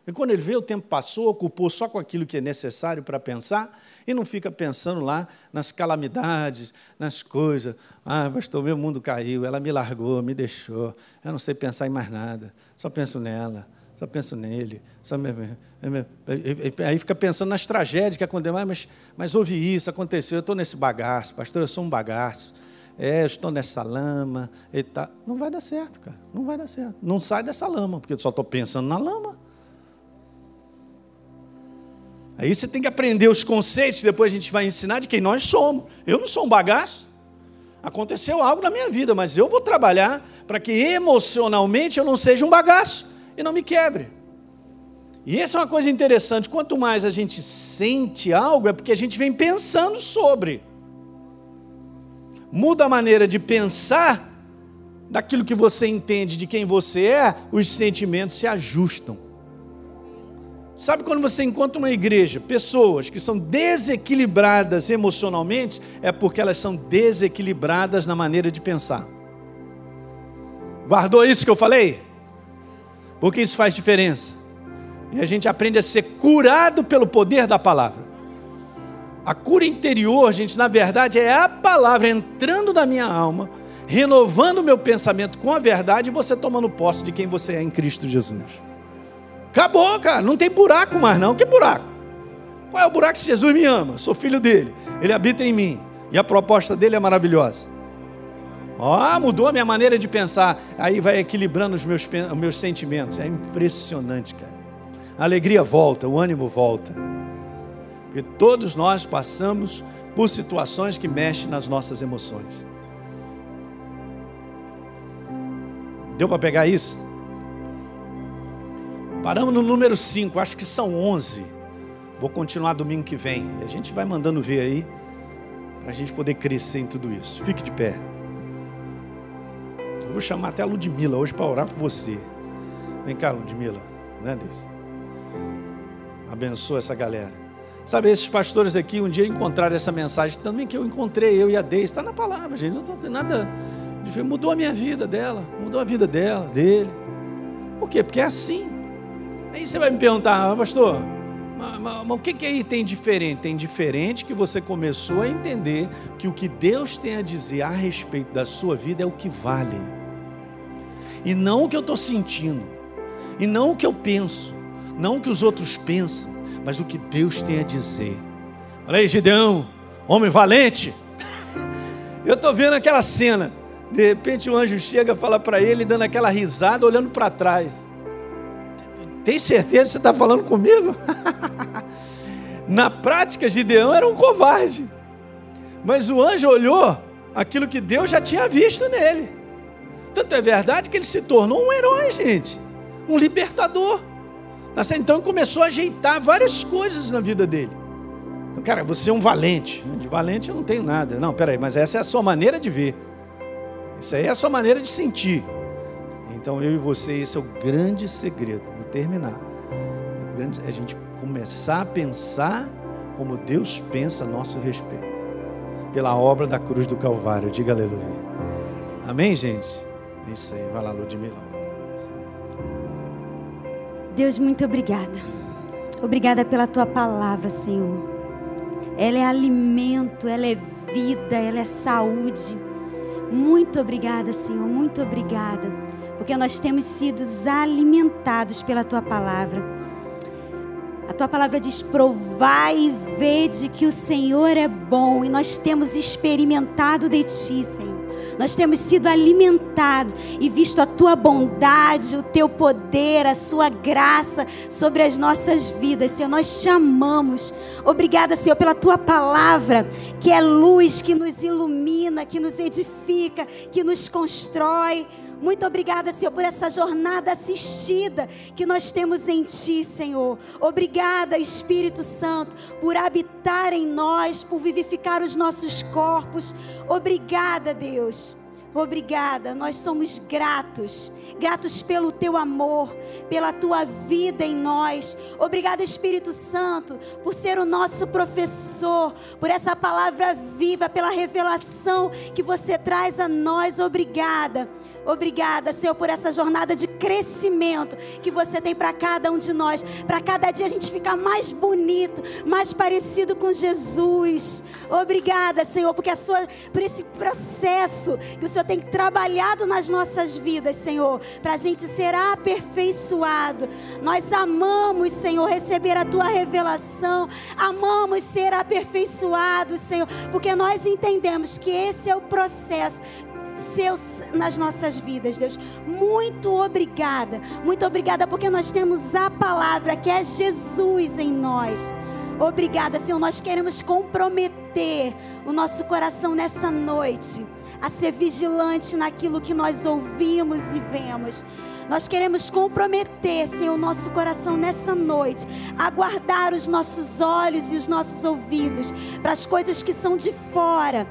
Speaker 2: E quando ele vê, o tempo passou, ocupou só com aquilo que é necessário para pensar, e não fica pensando lá nas calamidades, nas coisas. Ah, pastor, meu mundo caiu, ela me largou, me deixou, eu não sei pensar em mais nada, só penso nela só penso nele. Só me, aí fica pensando nas tragédias que acontecem, mas, mas houve isso, aconteceu, eu estou nesse bagaço, pastor, eu sou um bagaço. É, eu estou nessa lama. E tá. Não vai dar certo, cara. Não vai dar certo. Não sai dessa lama, porque eu só estou pensando na lama. Aí você tem que aprender os conceitos, depois a gente vai ensinar de quem nós somos. Eu não sou um bagaço. Aconteceu algo na minha vida, mas eu vou trabalhar para que emocionalmente eu não seja um bagaço e não me quebre. E essa é uma coisa interessante: quanto mais a gente sente algo, é porque a gente vem pensando sobre. Muda a maneira de pensar daquilo que você entende de quem você é, os sentimentos se ajustam. Sabe quando você encontra uma igreja, pessoas que são desequilibradas emocionalmente, é porque elas são desequilibradas na maneira de pensar. Guardou isso que eu falei? porque isso faz diferença. E a gente aprende a ser curado pelo poder da palavra. A cura interior, gente, na verdade é a palavra entrando na minha alma, renovando o meu pensamento com a verdade e você tomando posse de quem você é em Cristo Jesus. Acabou, cara, não tem buraco mais não. Que buraco? Qual é o buraco se Jesus me ama? Sou filho dele, ele habita em mim e a proposta dele é maravilhosa. Ó, oh, mudou a minha maneira de pensar. Aí vai equilibrando os meus, os meus sentimentos. É impressionante, cara. A alegria volta, o ânimo volta. Porque todos nós passamos por situações que mexem nas nossas emoções. Deu para pegar isso? Paramos no número 5, acho que são 11. Vou continuar domingo que vem. E a gente vai mandando ver aí, para a gente poder crescer em tudo isso. Fique de pé. Vou chamar até a Ludmilla hoje para orar por você. Vem cá, Ludmilla. Né, Deise? Abençoa essa galera. Sabe, esses pastores aqui um dia encontraram essa mensagem também que eu encontrei, eu e a Deise. Está na palavra, gente. Não estou nada. Mudou a minha vida dela, mudou a vida dela, dele. Por quê? Porque é assim. Aí você vai me perguntar, ah, pastor, mas, mas, mas, o que, que aí tem diferente? Tem diferente que você começou a entender que o que Deus tem a dizer a respeito da sua vida é o que vale e não o que eu estou sentindo, e não o que eu penso, não o que os outros pensam, mas o que Deus tem a dizer. Olha aí, Gideão, homem valente. Eu estou vendo aquela cena. De repente o anjo chega, fala para ele, dando aquela risada, olhando para trás. Tem certeza que você está falando comigo? Na prática, Gideão era um covarde. Mas o anjo olhou aquilo que Deus já tinha visto nele. Tanto é verdade que ele se tornou um herói, gente, um libertador. Tá então começou a ajeitar várias coisas na vida dele. Então, cara, você é um valente. De valente eu não tenho nada. Não, peraí, mas essa é a sua maneira de ver. Isso aí é a sua maneira de sentir. Então eu e você, esse é o grande segredo. Vou terminar. É a gente começar a pensar como Deus pensa a nosso respeito. Pela obra da cruz do Calvário. Diga aleluia. Amém, gente? É isso aí, vai lá, Ludmila.
Speaker 3: Deus, muito obrigada. Obrigada pela tua palavra, Senhor. Ela é alimento, ela é vida, ela é saúde. Muito obrigada, Senhor, muito obrigada, porque nós temos sido alimentados pela tua palavra. A tua palavra diz: provai e vede que o Senhor é bom, e nós temos experimentado de ti, Senhor. Nós temos sido alimentados e visto a tua bondade, o teu poder, a sua graça sobre as nossas vidas. Senhor, nós te amamos. Obrigada, Senhor, pela tua palavra, que é luz, que nos ilumina, que nos edifica, que nos constrói. Muito obrigada, Senhor, por essa jornada assistida que nós temos em Ti, Senhor. Obrigada, Espírito Santo, por habitar em nós, por vivificar os nossos corpos. Obrigada, Deus. Obrigada, nós somos gratos, gratos pelo teu amor, pela tua vida em nós. Obrigada, Espírito Santo, por ser o nosso professor, por essa palavra viva, pela revelação que você traz a nós. Obrigada. Obrigada, Senhor, por essa jornada de crescimento que você tem para cada um de nós. Para cada dia a gente ficar mais bonito, mais parecido com Jesus. Obrigada, Senhor, porque a sua, por esse processo que o Senhor tem trabalhado nas nossas vidas, Senhor, para a gente ser aperfeiçoado. Nós amamos, Senhor, receber a tua revelação. Amamos ser aperfeiçoados, Senhor, porque nós entendemos que esse é o processo seus nas nossas vidas, Deus. Muito obrigada, muito obrigada porque nós temos a palavra que é Jesus em nós. Obrigada, Senhor. Nós queremos comprometer o nosso coração nessa noite a ser vigilante naquilo que nós ouvimos e vemos. Nós queremos comprometer, Senhor, o nosso coração nessa noite, a guardar os nossos olhos e os nossos ouvidos para as coisas que são de fora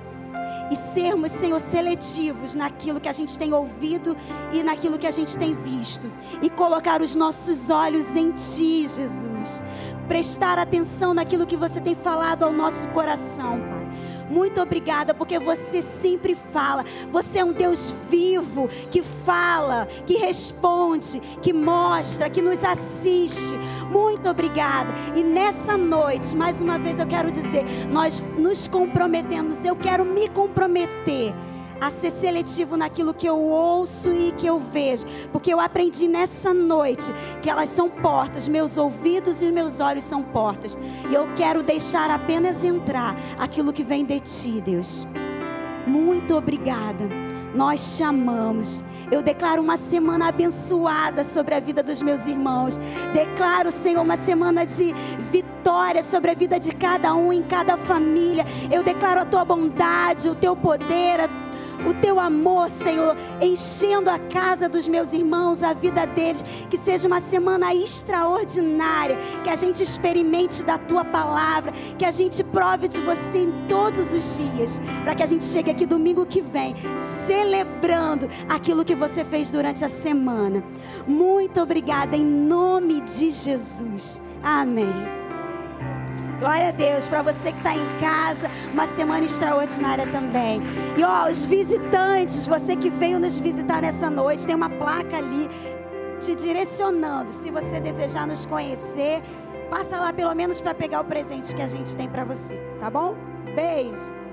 Speaker 3: e sermos, Senhor, seletivos naquilo que a gente tem ouvido e naquilo que a gente tem visto, e colocar os nossos olhos em Ti, Jesus. Prestar atenção naquilo que você tem falado ao nosso coração, Pai. Muito obrigada, porque você sempre fala. Você é um Deus vivo que fala, que responde, que mostra, que nos assiste. Muito obrigada. E nessa noite, mais uma vez eu quero dizer, nós nos comprometemos, eu quero me comprometer a ser seletivo naquilo que eu ouço e que eu vejo, porque eu aprendi nessa noite que elas são portas, meus ouvidos e meus olhos são portas, e eu quero deixar apenas entrar aquilo que vem de ti, Deus. Muito obrigada. Nós te amamos. Eu declaro uma semana abençoada sobre a vida dos meus irmãos. Declaro, Senhor, uma semana de vitória sobre a vida de cada um, em cada família. Eu declaro a tua bondade, o teu poder, a o teu amor, Senhor, enchendo a casa dos meus irmãos, a vida deles. Que seja uma semana extraordinária, que a gente experimente da tua palavra, que a gente prove de você em todos os dias, para que a gente chegue aqui domingo que vem, celebrando aquilo que você fez durante a semana. Muito obrigada, em nome de Jesus. Amém. Glória a Deus, para você que está em casa, uma semana extraordinária também. E ó, os visitantes, você que veio nos visitar nessa noite, tem uma placa ali te direcionando. Se você desejar nos conhecer, passa lá pelo menos para pegar o presente que a gente tem para você, tá bom? Beijo.